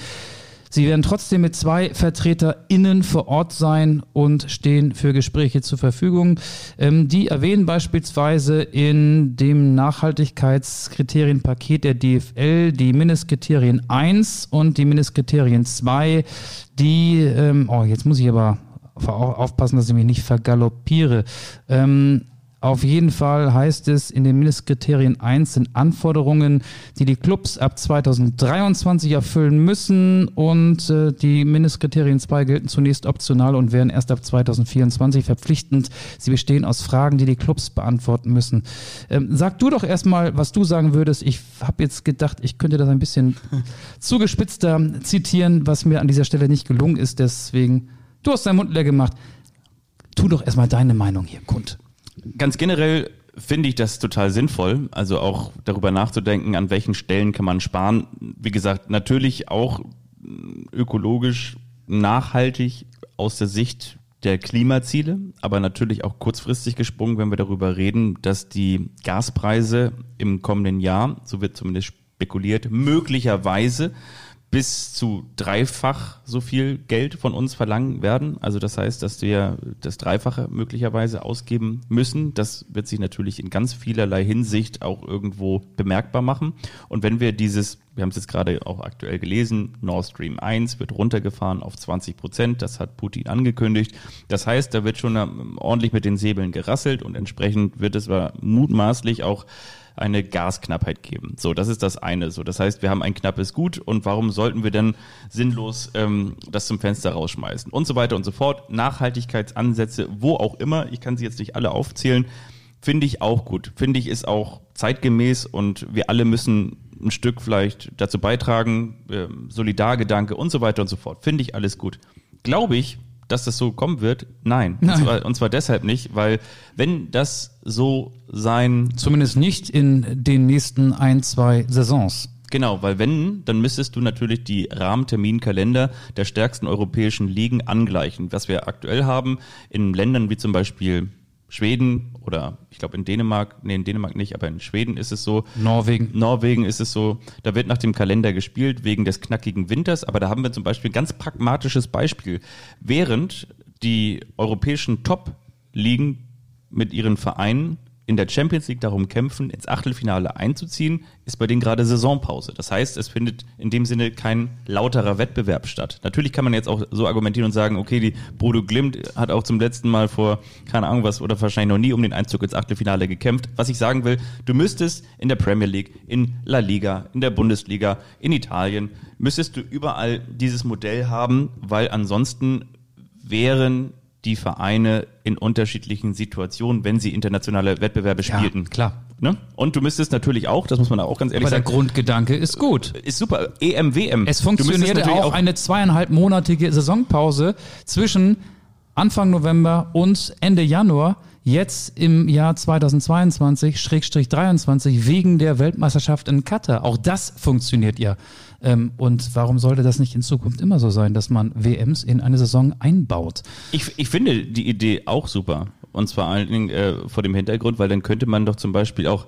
Sie werden trotzdem mit zwei VertreterInnen vor Ort sein und stehen für Gespräche zur Verfügung. Ähm, die erwähnen beispielsweise in dem Nachhaltigkeitskriterienpaket der DFL die Mindestkriterien 1 und die Mindestkriterien 2, die, ähm, oh, jetzt muss ich aber auf- aufpassen, dass ich mich nicht vergaloppiere. Ähm, auf jeden Fall heißt es in den Mindestkriterien 1 sind Anforderungen, die die Clubs ab 2023 erfüllen müssen und äh, die Mindestkriterien 2 gelten zunächst optional und werden erst ab 2024 verpflichtend. Sie bestehen aus Fragen, die die Clubs beantworten müssen. Ähm, sag du doch erstmal, was du sagen würdest. Ich habe jetzt gedacht, ich könnte das ein bisschen zugespitzter zitieren, was mir an dieser Stelle nicht gelungen ist. Deswegen, du hast deinen Mund leer gemacht. Tu doch erstmal deine Meinung hier kund. Ganz generell finde ich das total sinnvoll, also auch darüber nachzudenken, an welchen Stellen kann man sparen. Wie gesagt, natürlich auch mm, ökologisch nachhaltig aus der Sicht der Klimaziele, aber natürlich auch kurzfristig gesprungen, wenn wir darüber reden, dass die Gaspreise im kommenden Jahr, so wird zumindest spekuliert, möglicherweise bis zu dreifach so viel Geld von uns verlangen werden. Also das heißt, dass wir das Dreifache möglicherweise ausgeben müssen. Das wird sich natürlich in ganz vielerlei Hinsicht auch irgendwo bemerkbar machen. Und wenn wir dieses, wir haben es jetzt gerade auch aktuell gelesen, Nord Stream 1 wird runtergefahren auf 20 Prozent. Das hat Putin angekündigt. Das heißt, da wird schon ähm, ordentlich mit den Säbeln gerasselt und entsprechend wird es mutmaßlich auch eine Gasknappheit geben. So, das ist das eine. So, das heißt, wir haben ein knappes Gut und warum sollten wir denn sinnlos ähm, das zum Fenster rausschmeißen und so weiter und so fort. Nachhaltigkeitsansätze, wo auch immer, ich kann sie jetzt nicht alle aufzählen, finde ich auch gut. Finde ich ist auch zeitgemäß und wir alle müssen ein Stück vielleicht dazu beitragen, ähm, Solidargedanke und so weiter und so fort. Finde ich alles gut. Glaube ich, dass das so kommen wird? Nein. Nein. Und, zwar, und zwar deshalb nicht, weil wenn das so sein Zumindest nicht in den nächsten ein, zwei Saisons. Genau, weil wenn, dann müsstest du natürlich die Rahmenterminkalender der stärksten europäischen Ligen angleichen. Was wir aktuell haben in Ländern wie zum Beispiel Schweden oder ich glaube in Dänemark, nee, in Dänemark nicht, aber in Schweden ist es so, Norwegen. Norwegen ist es so, da wird nach dem Kalender gespielt wegen des knackigen Winters, aber da haben wir zum Beispiel ein ganz pragmatisches Beispiel. Während die europäischen Top-Ligen mit ihren Vereinen in der Champions League darum kämpfen, ins Achtelfinale einzuziehen, ist bei denen gerade Saisonpause. Das heißt, es findet in dem Sinne kein lauterer Wettbewerb statt. Natürlich kann man jetzt auch so argumentieren und sagen, okay, die Bodo Glimt hat auch zum letzten Mal vor, keine Ahnung was, oder wahrscheinlich noch nie um den Einzug ins Achtelfinale gekämpft. Was ich sagen will, du müsstest in der Premier League, in La Liga, in der Bundesliga, in Italien, müsstest du überall dieses Modell haben, weil ansonsten wären die Vereine in unterschiedlichen Situationen, wenn sie internationale Wettbewerbe Ja, spielten. klar. Ne? Und du müsstest natürlich auch, das muss man auch ganz ehrlich Aber der sagen, Grundgedanke ist gut. ist super. EM, WM. Es funktionierte natürlich auch eine zweieinhalbmonatige Saisonpause zwischen Anfang November und Ende Januar. Jetzt im Jahr 2022-23 wegen der Weltmeisterschaft in Katar. Auch das funktioniert ja. Ähm, und warum sollte das nicht in Zukunft immer so sein, dass man WMs in eine Saison einbaut? Ich, ich finde die Idee auch super. Und zwar allen Dingen äh, vor dem Hintergrund, weil dann könnte man doch zum Beispiel auch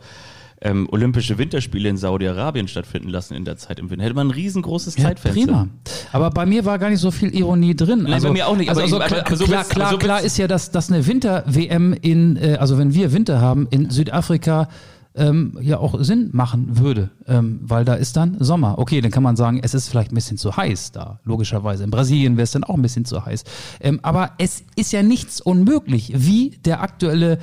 ähm, Olympische Winterspiele in Saudi-Arabien stattfinden lassen in der Zeit im Winter. Hätte man ein riesengroßes Ja, Zeitfenster. prima. Aber bei mir war gar nicht so viel Ironie drin. Nein, bei mir auch nicht, Also, also klar, so klar, klar, so klar ist ja, dass, dass eine Winter-WM in, äh, also wenn wir Winter haben, in Südafrika ähm, ja auch Sinn machen würde, ähm, weil da ist dann Sommer. Okay, dann kann man sagen, es ist vielleicht ein bisschen zu heiß da, logischerweise. In Brasilien wäre es dann auch ein bisschen zu heiß. Ähm, aber es ist ja nichts unmöglich, wie der aktuelle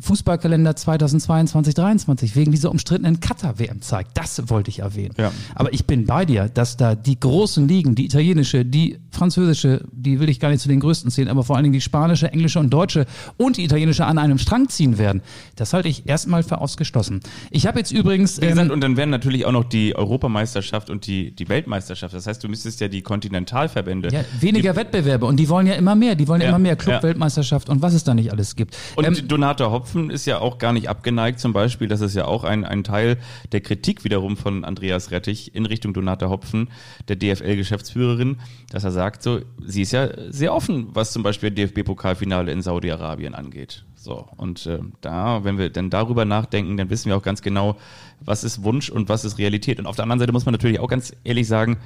Fußballkalender 2022 2023 wegen dieser umstrittenen Katar-WM zeigt. Das wollte ich erwähnen. Ja. Aber ich bin bei dir, dass da die großen Ligen, die italienische, die französische, die will ich gar nicht zu den größten zählen, aber vor allen Dingen die spanische, englische und deutsche und die italienische an einem Strang ziehen werden. Das halte ich erstmal für ausgeschlossen. Ich habe jetzt übrigens. Wie gesagt, ähm, und dann wären natürlich auch noch die Europameisterschaft und die, die Weltmeisterschaft. Das heißt, du müsstest ja die Kontinentalverbände. ja, weniger Wettbewerbe und die wollen ja immer mehr. Die wollen ja, Ja, immer mehr ja. Club-Weltmeisterschaft und was es da nicht alles gibt. Und Ähm, Donata Hopfen ist ja auch gar nicht abgeneigt, zum Beispiel. Das ist ja auch ein, ein Teil der Kritik wiederum von Andreas Rettich in Richtung Donata Hopfen, der DFL-Geschäftsführerin, dass er sagt, so, sie ist ja sehr offen, was zum Beispiel DFB-Pokalfinale in Saudi-Arabien angeht. So, und äh, da, wenn wir dann darüber nachdenken, dann wissen wir auch ganz genau, was ist Wunsch und was ist Realität. Und auf der anderen Seite muss man natürlich auch ganz ehrlich sagen,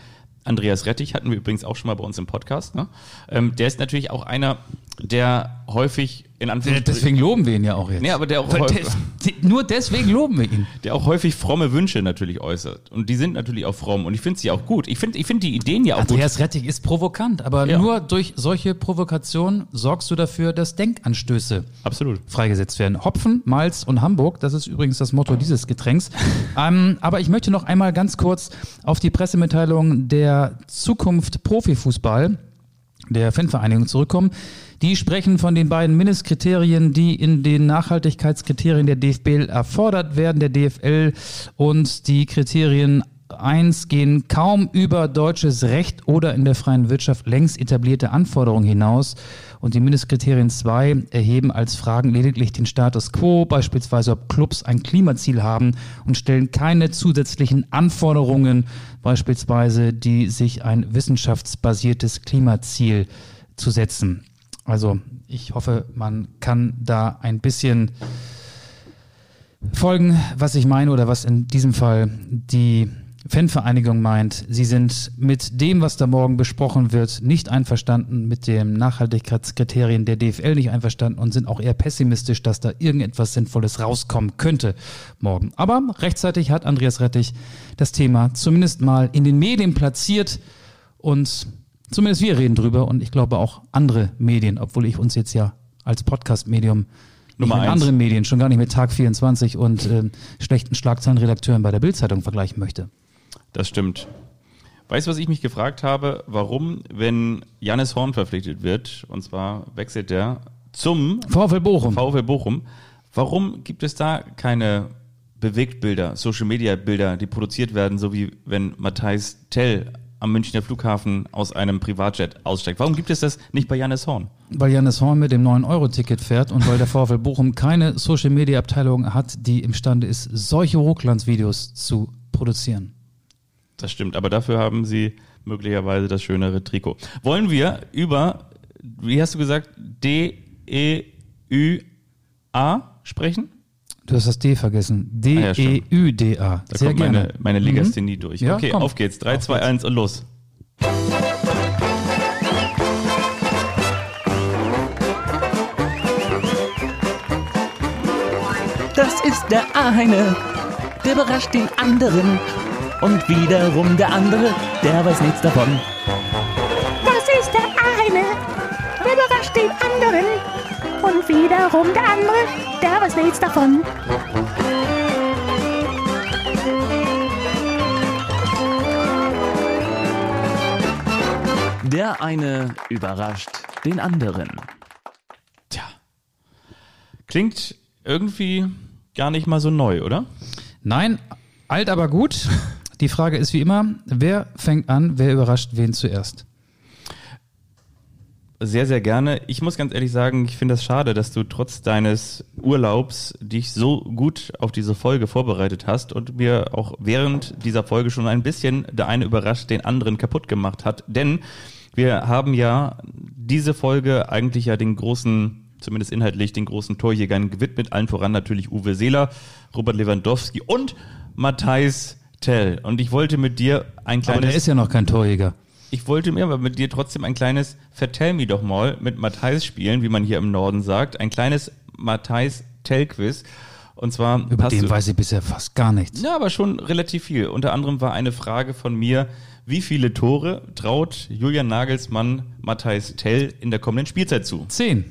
Andreas Rettich hatten wir übrigens auch schon mal bei uns im Podcast. Ne? Ähm, der ist natürlich auch einer, der häufig in Anführungsstrichen deswegen loben wir ihn ja auch jetzt. Nee, aber der auch, häufig, des, nur deswegen loben wir ihn. der auch häufig fromme Wünsche natürlich äußert. Und die sind natürlich auch fromm. Und ich finde sie auch gut. Ich finde ich find die Ideen ja auch Andreas Rettig ist provokant, aber Ja. nur durch solche Provokationen sorgst du dafür, dass Denkanstöße gut. Absolut. freigesetzt werden. Hopfen, Malz und Hamburg, das ist übrigens das Motto dieses Getränks. ähm, aber ich möchte noch einmal ganz kurz auf die Pressemitteilung der Zukunft Profifußball der Fanvereinigung zurückkommen. Die sprechen von den beiden Mindestkriterien, die in den Nachhaltigkeitskriterien der DFB erfordert werden, der DFL und die Kriterien 1 gehen kaum über deutsches Recht oder in der freien Wirtschaft längst etablierte Anforderungen hinaus. Und die Mindestkriterien 2 erheben als Fragen lediglich den Status quo, beispielsweise ob Clubs ein Klimaziel haben und stellen keine zusätzlichen Anforderungen, beispielsweise die sich ein wissenschaftsbasiertes Klimaziel zu setzen. Also ich hoffe, man kann da ein bisschen folgen, was ich meine oder was in diesem Fall die Fanvereinigung meint. Sie sind mit dem, was da morgen besprochen wird, nicht einverstanden, mit den Nachhaltigkeitskriterien der DFL nicht einverstanden und sind auch eher pessimistisch, dass da irgendetwas Sinnvolles rauskommen könnte morgen. Aber rechtzeitig hat Andreas Rettich das Thema zumindest mal in den Medien platziert und zumindest wir reden drüber und ich glaube auch andere Medien, obwohl ich uns jetzt ja als Podcast-Medium Nummer mit eins. anderen Medien, schon gar nicht mit Tag 24 und ähm, schlechten Schlagzeilenredakteuren bei der Bildzeitung vergleichen möchte. Das stimmt. Weißt du, was ich mich gefragt habe? Warum, wenn Jannis Horn verpflichtet wird, und zwar wechselt er zum VfL Bochum. VfL Bochum, warum gibt es da keine Bewegtbilder, Social Media Bilder, die produziert werden, so wie wenn Matthijs Tell am Münchner Flughafen aus einem Privatjet aussteigt? Warum gibt es das nicht bei Jannis Horn? weil Janis Horn mit dem 9-Euro-Ticket fährt und weil der VfL Bochum keine Social-Media-Abteilung hat, die imstande ist, solche Hochglanzvideos zu produzieren. Das stimmt, aber dafür haben sie möglicherweise das schönere Trikot. Wollen wir über, wie hast du gesagt, D-E-U-A sprechen? Du hast das D vergessen. Ah ja, stimmt. D-E-U-D-A. Da Sehr kommt gerne. meine, meine Legasthenie durch. Ja, okay, komm. auf geht's. 3, Auf 2, geht's. 1 und los. Das ist der eine, der überrascht den anderen. Und wiederum der andere, der weiß nichts davon. Das ist der eine, der überrascht den anderen. Und wiederum der andere, der weiß nichts davon. Der eine überrascht den anderen. Tja. Klingt irgendwie gar nicht mal so neu, oder? Nein, alt aber gut. Die Frage ist wie immer, wer fängt an, wer überrascht wen zuerst? sehr, sehr gerne. Ich muss ganz ehrlich sagen, ich finde das schade, dass du trotz deines Urlaubs dich so gut auf diese Folge vorbereitet hast und mir auch während dieser Folge schon ein bisschen der eine überrascht den anderen kaputt gemacht hat. Denn wir haben ja diese Folge eigentlich ja den großen zumindest inhaltlich den großen Torjägern gewidmet, allen voran natürlich Uwe Seeler, Robert Lewandowski und Matthijs Tell. Und ich wollte mit dir ein Aber der kleines ist ja noch kein Torjäger. ich wollte mir aber mit dir trotzdem ein kleines Vertell mir doch mal mit Matthijs spielen, wie man hier im Norden sagt. Ein kleines Matthijs Tell-Quiz. Und zwar Über den du, weiß ich bisher fast gar nichts. ja, aber schon relativ viel. Unter anderem war eine Frage von mir, wie viele Tore traut Julian Nagelsmann Matthijs Tell in der kommenden Spielzeit zu? Zehn.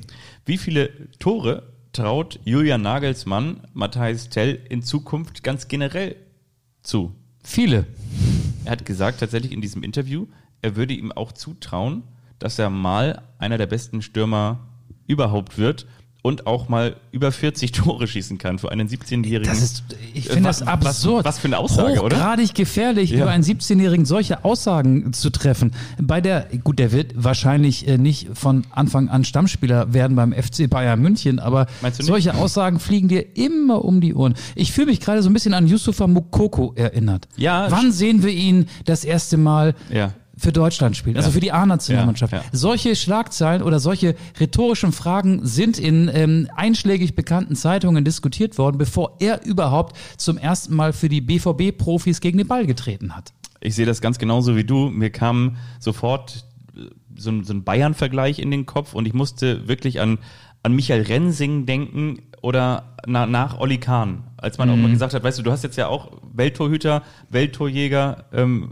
Wie viele Tore traut Julian Nagelsmann Matthijs Tell in Zukunft ganz generell zu? Viele. Er hat gesagt, tatsächlich in diesem Interview, er würde ihm auch zutrauen, dass er mal einer der besten Stürmer überhaupt wird und auch mal über 40 Tore schießen kann für einen 17-Jährigen. Das ist, ich finde das absurd. Was, was für eine Aussage, oder? Hochgradig gefährlich, Ja. über einen 17-Jährigen solche Aussagen zu treffen. Bei der, gut, der wird wahrscheinlich äh, nicht von Anfang an Stammspieler werden beim FC Bayern München, aber solche Aussagen fliegen dir immer um die Ohren. Ich fühle mich gerade so ein bisschen an Yusufa Mukoko erinnert. Ja, Wann sehen wir ihn das erste Mal Ja. Für Deutschland spielen, also Ja. für die A-Nationalmannschaft. Ja, ja. Solche Schlagzeilen oder solche rhetorischen Fragen sind in ähm, einschlägig bekannten Zeitungen diskutiert worden, bevor er überhaupt zum ersten Mal für die BVB-Profis gegen den Ball getreten hat. Ich sehe das ganz genauso wie du. Mir kam sofort äh, so ein, so ein Bayern-Vergleich in den Kopf und ich musste wirklich an, an Michael Rensing denken oder na, nach Olli Kahn. Als man auch mal gesagt hat, weißt du, du hast jetzt ja auch Welttorhüter, Welttorjäger, ähm,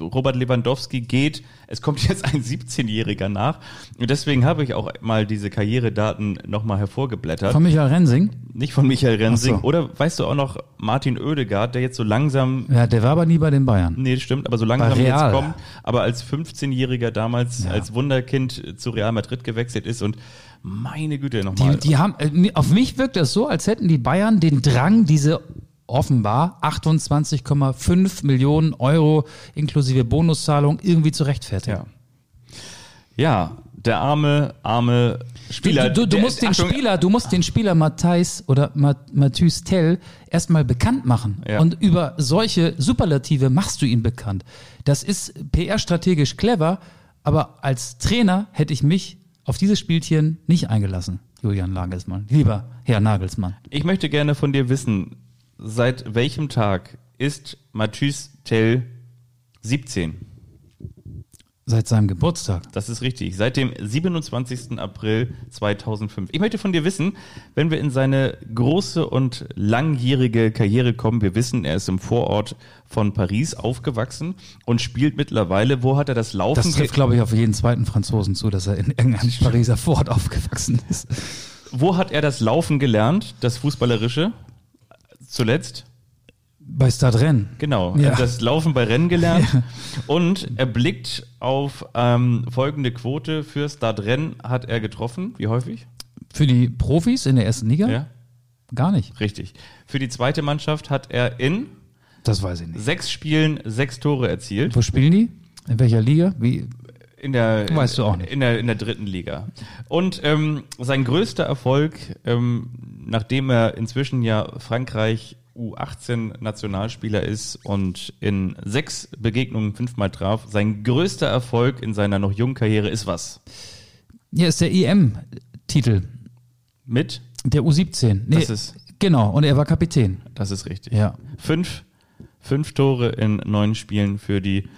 Robert Lewandowski geht, es kommt jetzt ein 17-Jähriger nach. Und deswegen habe ich auch mal diese Karrieredaten nochmal hervorgeblättert. Von Michael Rensing. Nicht von Michael Rensing. So. Oder weißt du auch noch Martin Oedegaard, der jetzt so langsam Ja, der war aber nie bei den Bayern. Nee, stimmt, aber so langsam jetzt kommt, aber als 15-Jähriger damals als Wunderkind zu Real Madrid gewechselt ist und meine Güte nochmal. Die, die haben, äh, auf mich wirkt das so, als hätten die Bayern den Drang, diese offenbar 28,5 Millionen Euro inklusive Bonuszahlung irgendwie zu rechtfertigen. ja. ja, der arme, arme Spieler. Du, du, du der- musst den Achtung, Spieler, du musst den Spieler Matthijs oder Mat Matthys Tell erstmal bekannt machen. Ja. Und über solche Superlative machst du ihn bekannt. Das ist PR-strategisch clever, aber als Trainer hätte ich mich auf dieses Spielchen nicht eingelassen, Julian Nagelsmann. Lieber Herr Nagelsmann. Ich möchte gerne von dir wissen, seit welchem Tag ist Matthys Tell 17? Seit seinem Geburtstag. Das ist richtig. Seit dem 27. April 2005. Ich möchte von dir wissen, wenn wir in seine große und langjährige Karriere kommen, wir wissen, er ist im Vorort von Paris aufgewachsen und spielt mittlerweile, wo hat er das Laufen? Das trifft, glaube ich, auf jeden zweiten Franzosen zu, dass er in irgendeinem Pariser Fort aufgewachsen ist. wo hat er das Laufen gelernt, das Fußballerische? Zuletzt? Bei Stade Rennes. Genau, Ja. er hat das Laufen bei Rennen gelernt und er blickt auf ähm, folgende Quote für Stade Rennen hat er getroffen. Wie häufig? Für die Profis in der ersten Liga? Ja, Gar nicht. richtig. Für die zweite Mannschaft hat er in Das weiß ich nicht. sechs Spielen sechs Tore erzielt. Wo spielen die? In welcher Liga? Wie? In der, Weißt du auch nicht. In der, in der dritten Liga. Und ähm, sein größter Erfolg, ähm, nachdem er inzwischen ja Frankreich U18-Nationalspieler ist und in sechs Begegnungen fünfmal traf, sein größter Erfolg in seiner noch jungen Karriere ist was? Hier ist der EM-Titel, Mit? der U17. Nee, Das ist- genau, und er war Kapitän. Das ist richtig. Ja. Fünf, fünf Tore in neun Spielen für die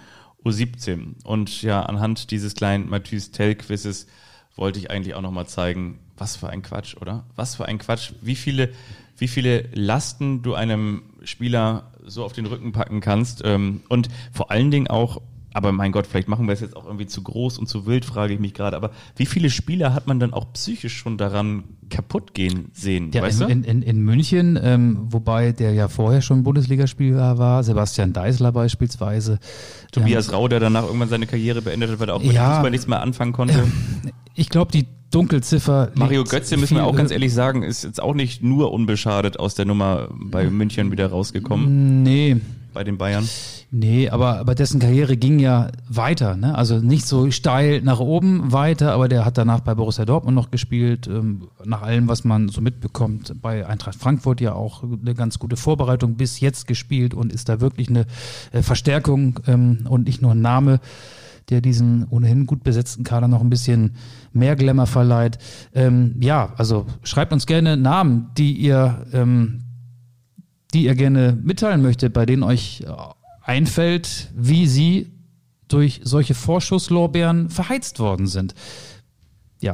U17. Und ja, anhand dieses kleinen Matthys Tell-Quizzes wollte ich eigentlich auch nochmal zeigen, was für ein Quatsch, oder? Was für ein Quatsch. Wie viele, wie viele Lasten du einem Spieler so auf den Rücken packen kannst. Ähm, und vor allen Dingen auch, aber mein Gott, vielleicht machen wir es jetzt auch irgendwie zu groß und zu wild, frage ich mich gerade. Aber wie viele Spieler hat man dann auch psychisch schon daran kaputt gehen sehen? Ja, weißt in, du? in, in, München, ähm, wobei der ja vorher schon Bundesligaspieler war, Sebastian Deißler beispielsweise. Tobias Rau, der danach irgendwann seine Karriere beendet hat, weil er auch mit Ja. Fußball nichts mehr anfangen konnte. Ich glaube, die Dunkelziffer. Mario Götze, müssen wir auch ganz ehrlich sagen, ist jetzt auch nicht nur unbeschadet aus der Nummer bei München wieder rausgekommen. Nee. bei den Bayern. Nee, aber, aber dessen Karriere ging ja weiter. Ne? Also nicht so steil nach oben weiter, aber der hat danach bei Borussia Dortmund noch gespielt. Ähm, nach allem, was man so mitbekommt, bei Eintracht Frankfurt ja auch eine ganz gute Vorbereitung bis jetzt gespielt und ist da wirklich eine äh, Verstärkung ähm, und nicht nur ein Name der diesen ohnehin gut besetzten Kader noch ein bisschen mehr Glamour verleiht. Ähm, ja, also schreibt uns gerne Namen, die ihr, ähm, die ihr gerne mitteilen möchtet, bei denen euch äh, einfällt, wie sie durch solche Vorschusslorbeeren verheizt worden sind. Ja,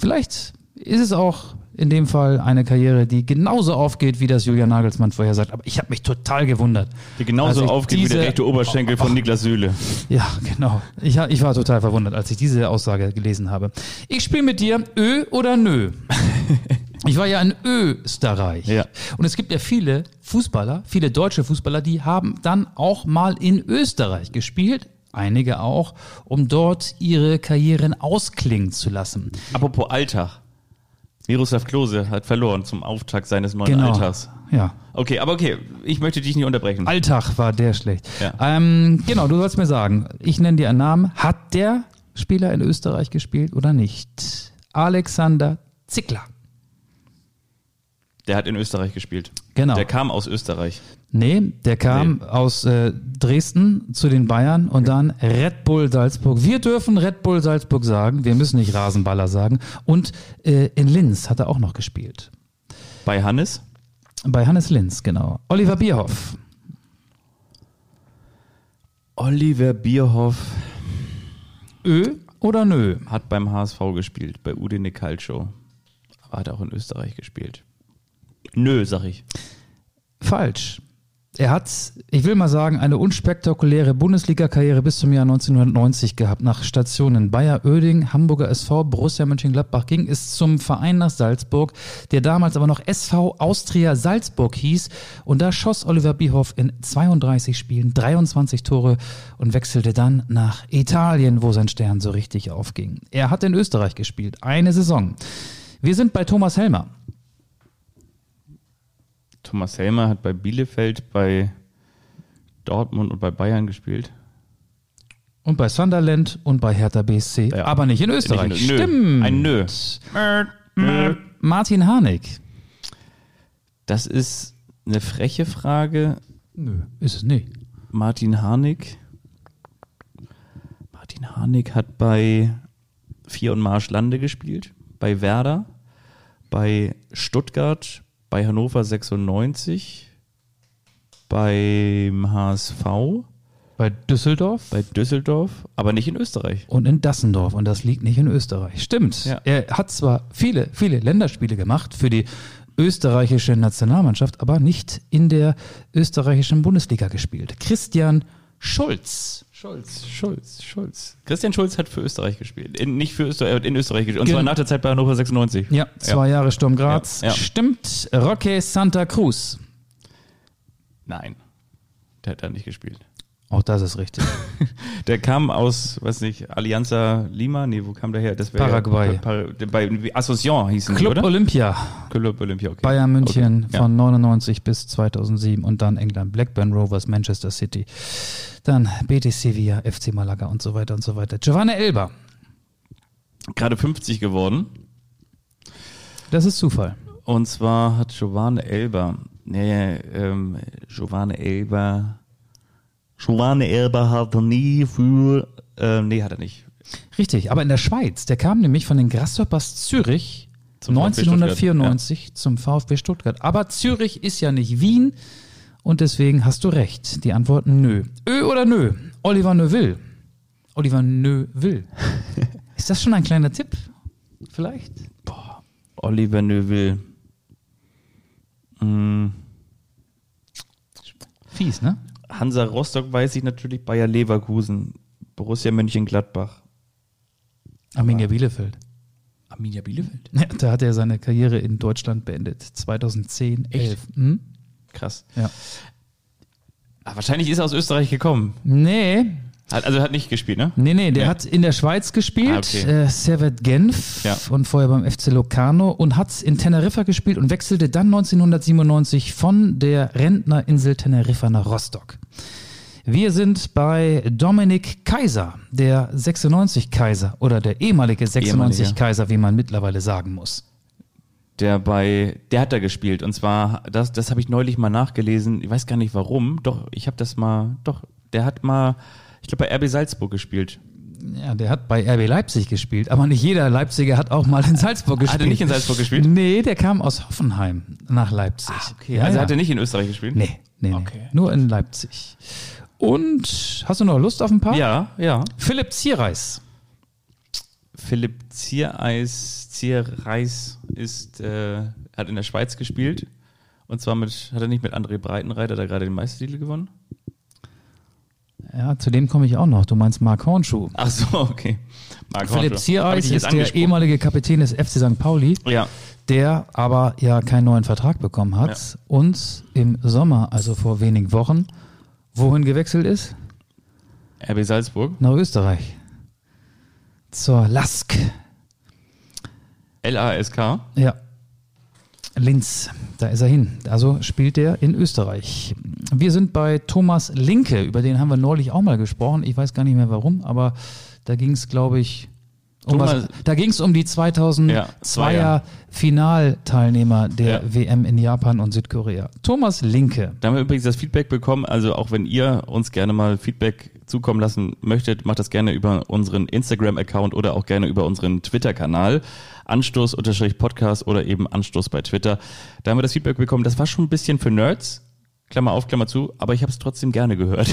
vielleicht ist es auch in dem Fall eine Karriere, die genauso aufgeht, wie das Julian Nagelsmann vorher sagt. Aber ich habe mich total gewundert. Die genauso aufgeht wie diese- der rechte Oberschenkel von Niklas Süle. Ja, genau. Ich, ich war total verwundert, als ich diese Aussage gelesen habe. Ich spiele mit dir Ö oder Nö. Ich war ja in Österreich. Ja. Und es gibt ja viele Fußballer, viele deutsche Fußballer, die haben dann auch mal in Österreich gespielt. Einige auch, um dort ihre Karrieren ausklingen zu lassen. Apropos Alltag. Miroslav Klose hat verloren zum Auftakt seines neuen Genau. Alltags. Ja. Okay, aber okay, ich möchte dich nicht unterbrechen. Alltag war der schlecht. Ja. Ähm, genau, du sollst mir sagen, ich nenne dir einen Namen. Hat der Spieler in Österreich gespielt oder nicht? Alexander Zickler. Der hat in Österreich gespielt. Genau. Der kam aus Österreich. Nee, der kam Nee. aus äh, Dresden zu den Bayern und dann Red Bull Salzburg. Wir dürfen Red Bull Salzburg sagen, wir müssen nicht Rasenballer sagen. Und äh, in Linz hat er auch noch gespielt. Bei Hannes? Bei Hannes Linz, genau. Oliver Bierhoff. Oliver Bierhoff Ö oder nö? hat beim HSV gespielt, bei Udine Calcio. Aber hat auch in Österreich gespielt. Nö, sag ich. Falsch. Er hat, ich will mal sagen, eine unspektakuläre Bundesliga-Karriere bis zum Jahr 1990 gehabt. Nach Stationen Bayer Oeding, Hamburger SV, Borussia Mönchengladbach ging es zum Verein nach Salzburg, der damals aber noch SV Austria Salzburg hieß. Und da schoss Oliver Bierhoff in 32 Spielen 23 Tore und wechselte dann nach Italien, wo sein Stern so richtig aufging. Er hat in Österreich gespielt, eine Saison. Wir sind bei Thomas Helmer. Thomas Helmer hat bei Bielefeld, bei Dortmund und bei Bayern gespielt. Und bei Sunderland und bei Hertha BSC, Ja. aber nicht in Österreich. Nicht in-. Stimmt. Ein Nö. Nö. Martin Harnik. Das ist eine freche Frage. Nö, ist es nicht. Martin Harnik. Martin Harnik hat bei Vier und Marschlande gespielt, bei Werder, bei Stuttgart, bei Hannover 96, beim HSV, Bei Düsseldorf bei Düsseldorf, aber nicht in Österreich. und in Dassendorf. Und das liegt nicht in Österreich. Stimmt. Ja. Er hat zwar viele, viele Länderspiele gemacht für die österreichische Nationalmannschaft, aber nicht in der österreichischen Bundesliga gespielt. Christian Schulz. Schulz, Schulz, Schulz. Christian Schulz hat für Österreich gespielt. In, nicht für Österreich, er hat in Österreich gespielt. Und Gen- zwar nach der Zeit bei Hannover 96. Ja, zwei Jahre Sturm Graz. Ja, ja. Stimmt. Roque Santa Cruz. Nein, der hat da nicht gespielt. Auch das ist richtig. Der kam aus, weiß nicht, Alianza Lima? Nee, wo kam der her? Das Paraguay. Ja, Par bei Association hießen die, Club oder? Olympia. Club Olympia, okay. Bayern München Okay. von 99 bis 2007 und dann England Blackburn Rovers, Manchester City, dann Betis Sevilla, FC Malaga und so weiter und so weiter. Giovanni Elber, Ja. Gerade 50 geworden. das ist Zufall. Und zwar hat Giovanni Elber, nee, ähm, Giovanni Elber, Elber hat nie für, äh, nee, hat er nicht. Richtig, aber in der Schweiz, der kam nämlich von den Grasshoppers Zürich Zum VfB 1994 zum VfB Stuttgart. Aber Zürich ist ja nicht Wien und deswegen hast du recht. Die Antwort nö. Ö oder nö? Oliver Neuville. Oliver Neuville. ist das schon ein kleiner Tipp? Vielleicht? Oliver Neuville. Mm, Fies, ne? Hansa Rostock weiß ich natürlich, Bayer Leverkusen, Borussia Mönchengladbach. Arminia Bielefeld. Arminia Bielefeld? Ja, da hat er seine Karriere in Deutschland beendet. 2010, 11. Hm? Krass. Ja. Ah, wahrscheinlich ist er aus Österreich gekommen. Nee, Hat, also hat nicht gespielt, ne? nee, nee, der Nee. hat in der Schweiz gespielt, Ah, okay. äh, Servet Genf Ja. und vorher beim FC Locarno und hat in Teneriffa gespielt und wechselte dann 1997 von der Rentnerinsel Teneriffa nach Rostock. Wir sind bei Dominik Kaiser, der 96 Kaiser oder der ehemalige 96 Ehemalige. Kaiser, wie man mittlerweile sagen muss. Der bei, der hat da gespielt. Und zwar, das, das habe ich neulich mal nachgelesen. Ich weiß gar nicht warum. Doch, ich habe das mal, doch, der hat mal, ich glaube, bei RB Salzburg gespielt. Ja, der hat bei RB Leipzig gespielt, aber nicht jeder Leipziger hat auch mal in Salzburg gespielt. Hat er nicht in Salzburg gespielt? Nee, der kam aus Hoffenheim nach Leipzig. Okay, also hat er nicht in Österreich gespielt? Nee, nee, nee. Okay. Nur in Leipzig. Und hast du noch Lust auf ein paar? Ja, ja. Philipp Zierreis. Philipp Ziereis, Zierreis ist, äh, hat in der Schweiz gespielt. Und zwar mit, hat er nicht mit André Breitenreiter da gerade den Meistertitel gewonnen? Ja, zu dem komme ich auch noch. Du meinst Mark Hornschuh. Ach so, okay. Marc Philipp Ziereis ist der ehemalige Kapitän des FC St. Pauli, Ja, der aber ja keinen neuen Vertrag bekommen hat Ja. und im Sommer, also vor wenigen Wochen, wohin gewechselt ist? RB Salzburg. Nach Österreich. Zur Lask. LASK. Ja. Linz, da ist er hin. Also spielt er in Österreich. Wir sind bei Thomas Linke, über den haben wir neulich auch mal gesprochen. Ich weiß gar nicht mehr warum, aber da ging es, glaube ich, um was, da ging es um die 2002er Ja. Finalteilnehmer der Ja. WM in Japan und Südkorea. Thomas Linke. Da haben wir übrigens das Feedback bekommen. Also auch wenn ihr uns gerne mal Feedback zukommen lassen möchtet, macht das gerne über unseren Instagram-Account oder auch gerne über unseren Twitter-Kanal. Anstoß-Podcast oder eben Anstoß bei Twitter. Da haben wir das Feedback bekommen. Das war schon ein bisschen für Nerds. Klammer auf, Klammer zu. Aber ich habe es trotzdem gerne gehört.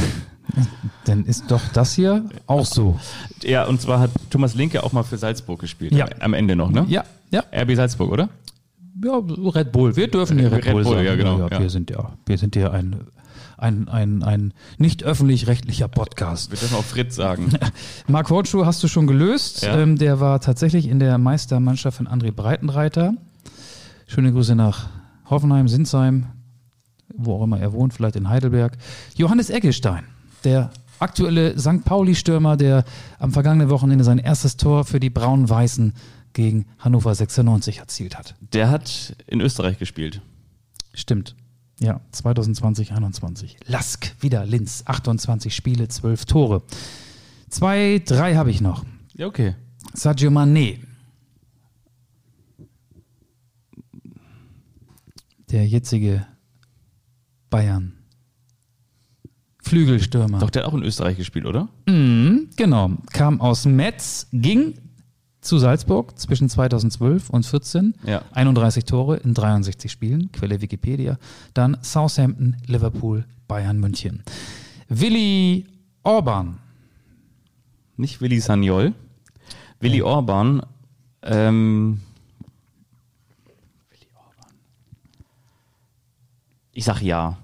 Dann ist doch das hier auch so. ja, und zwar hat Thomas Linke auch mal für Salzburg gespielt. Ja. Am Ende noch, ne? Ja, ja. RB Salzburg, oder? Ja, Red Bull. Wir dürfen hier Red, Red Bull Bull, sagen. ja, genau, ja. Wir sind ja, wir sind ja ein, ein, ein, ein nicht öffentlich-rechtlicher Podcast. Wir dürfen auch Fritz sagen. Mark Hortschuh hast du schon gelöst. Ja. Ähm, der war tatsächlich in der Meistermannschaft von André Breitenreiter. Schöne Grüße nach Hoffenheim, Sinsheim, wo auch immer er wohnt, vielleicht in Heidelberg. Johannes Eggestein, der aktuelle St. Pauli-Stürmer, der am vergangenen Wochenende sein erstes Tor für die Braun-Weißen gegen Hannover 96 erzielt hat. Der hat in Österreich gespielt. Stimmt. Ja, 2020, 21. Lask, wieder Linz. 28 Spiele, 12 Tore. Zwei, drei habe ich noch. Ja, okay. Sadio Mané. Der jetzige Bayern. Flügelstürmer. Doch, der hat auch in Österreich gespielt, oder? Mhm, genau. Kam aus Metz, ging zu Salzburg zwischen 2012 und 14. Ja. 31 Tore in 63 Spielen, Quelle Wikipedia. Dann Southampton, Liverpool, Bayern, München. Willi Orban. Nicht Willi Sagnol. Willi Orban. Ähm, Willi Orban. Ich sag ja.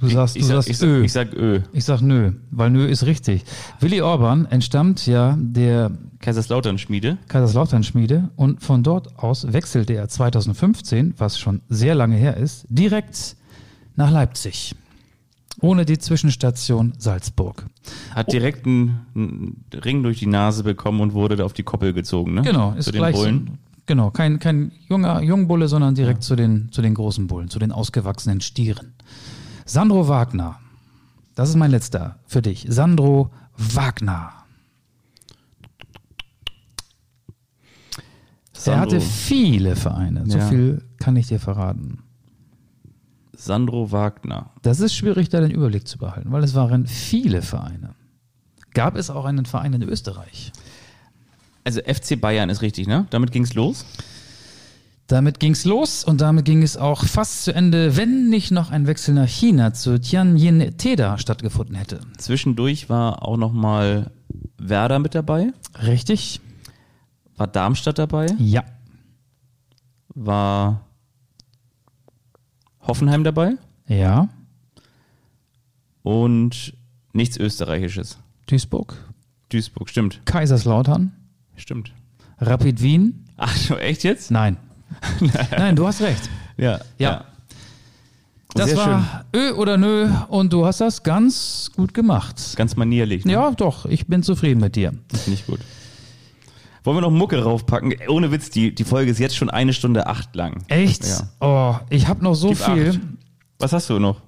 Du sagst, ich, du sag, sagst ich, Ö. ich sag Ö. Ich sag nö, weil nö ist richtig. Willi Orban entstammt ja der Kaiserslautern-Schmiede. Kaiserslautern-Schmiede und von dort aus wechselte er 2015, was schon sehr lange her ist, direkt nach Leipzig. Ohne die Zwischenstation Salzburg. Hat direkt einen, einen Ring durch die Nase bekommen und wurde da auf die Koppel gezogen, ne? Genau, ist Zu den gleich Bullen. genau, kein, kein junger Jungbulle, sondern direkt zu, den, zu den großen Bullen, zu den ausgewachsenen Stieren. Sandro Wagner. Das ist mein letzter für dich. Sandro Wagner. Er Sandro, hatte viele Vereine, so Ja. viel kann ich dir verraten. Sandro Wagner. Das ist schwierig, da den Überblick zu behalten, weil es waren viele Vereine. Gab es auch einen Verein in Österreich? Also FC Bayern ist richtig, ne? Damit ging's los. Damit ging's los und damit ging es auch fast zu Ende, wenn nicht noch ein Wechsel nach China zu Tianjin Teda stattgefunden hätte. Zwischendurch war auch noch mal Werder mit dabei. Richtig? War Darmstadt dabei. Ja. War Hoffenheim dabei. Ja. Und nichts Österreichisches. Duisburg. Duisburg, stimmt. Kaiserslautern. Stimmt. Rapid Wien. Ach, echt jetzt? Nein. Nein, du hast recht. Ja. Ja. Das Sehr war Ö oder Nö und du hast das ganz gut gemacht. Ganz manierlich. Ne? Ja, doch, ich bin zufrieden mit dir. Das finde ich gut. Wollen wir noch Mucke raufpacken? Ohne Witz, die, die Folge ist jetzt schon eine Stunde acht lang. Echt? Ja. Oh, ich habe noch so Gib viel. acht. Was hast du noch?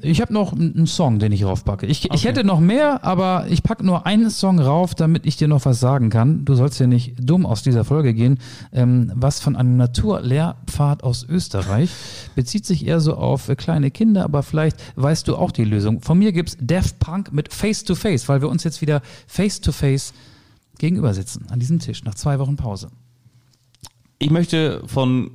Ich habe noch einen Song, den ich raufpacke. Ich, ich hätte noch mehr, aber ich packe nur einen Song rauf, damit ich dir noch was sagen kann. Du sollst ja nicht dumm aus dieser Folge gehen. Ähm, was von einem Naturlehrpfad aus Österreich bezieht sich eher so auf kleine Kinder, aber vielleicht weißt du auch die Lösung. Von mir gibt's Def Punk mit Face to Face, weil wir uns jetzt wieder Face to Face gegenüber sitzen an diesem Tisch nach zwei Wochen Pause. Ich möchte von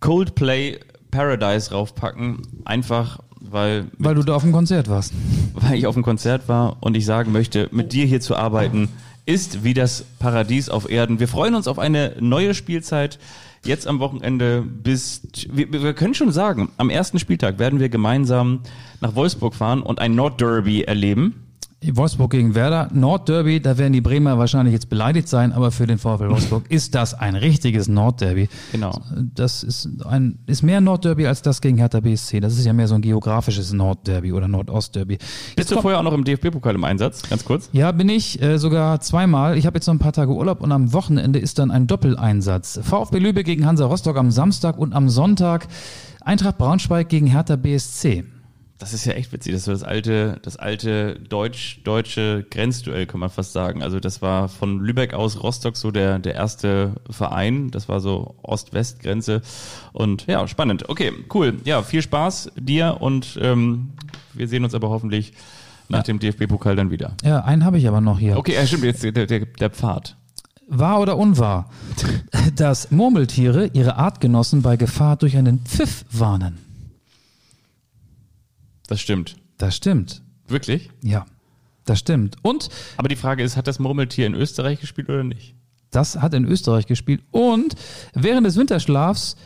Coldplay Paradise raufpacken, einfach weil, Weil du da auf dem Konzert warst. weil ich auf dem Konzert war und ich sagen möchte, mit dir hier zu arbeiten, ist wie das Paradies auf Erden. Wir freuen uns auf eine neue Spielzeit. Jetzt am Wochenende bis, wir, wir können schon sagen, am ersten Spieltag werden wir gemeinsam nach Wolfsburg fahren und ein Nordderby erleben. Wolfsburg gegen Werder, Nordderby, da werden die Bremer wahrscheinlich jetzt beleidigt sein, aber für den VfL Wolfsburg ist das ein richtiges Nordderby. Genau. Das ist ein ist mehr Nordderby als das gegen Hertha BSC. Das ist ja mehr so ein geografisches Nordderby oder Nordostderby. Bist du vorher auch noch im DFB-Pokal im Einsatz? Ganz kurz. Ja, bin ich äh, sogar zweimal. Ich habe jetzt noch ein paar Tage Urlaub und am Wochenende ist dann ein Doppeleinsatz. VfB Lübeck gegen Hansa Rostock am Samstag und am Sonntag Eintracht Braunschweig gegen Hertha BSC. Das ist ja echt witzig. Das war das alte, das alte deutsch-deutsche Grenzduell, kann man fast sagen. Also das war von Lübeck aus Rostock so der, der erste Verein. Das war so Ost-West-Grenze. Und ja, spannend. Okay, cool. Ja, viel Spaß dir und ähm, wir sehen uns aber hoffentlich nach dem DFB-Pokal dann wieder. Ja, einen habe ich aber noch hier. Okay, ja, stimmt, jetzt der, der, der Pfad. Wahr oder unwahr, dass Murmeltiere ihre Artgenossen bei Gefahr durch einen Pfiff warnen? Das stimmt. Das stimmt. Wirklich? Ja, das stimmt. Und Aber die Frage ist, hat das Murmeltier in Österreich gespielt oder nicht? das hat in Österreich gespielt. Und während des Winterschlafs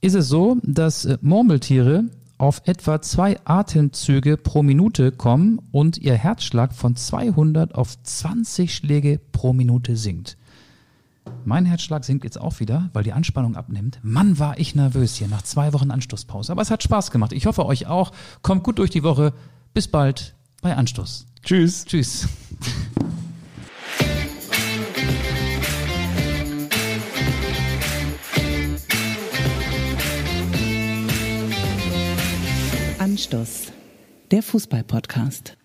ist es so, dass äh, Murmeltiere auf etwa zwei Atemzüge pro Minute kommen und ihr Herzschlag von 200 auf 20 Schläge pro Minute sinkt. Mein Herzschlag sinkt jetzt auch wieder, weil die Anspannung abnimmt. Mann, war ich nervös hier nach zwei Wochen Anstoßpause. Aber es hat Spaß gemacht. Ich hoffe euch auch. Kommt gut durch die Woche. Bis bald bei Anstoß. Tschüss. Tschüss. Anstoß, der Fußball-Podcast.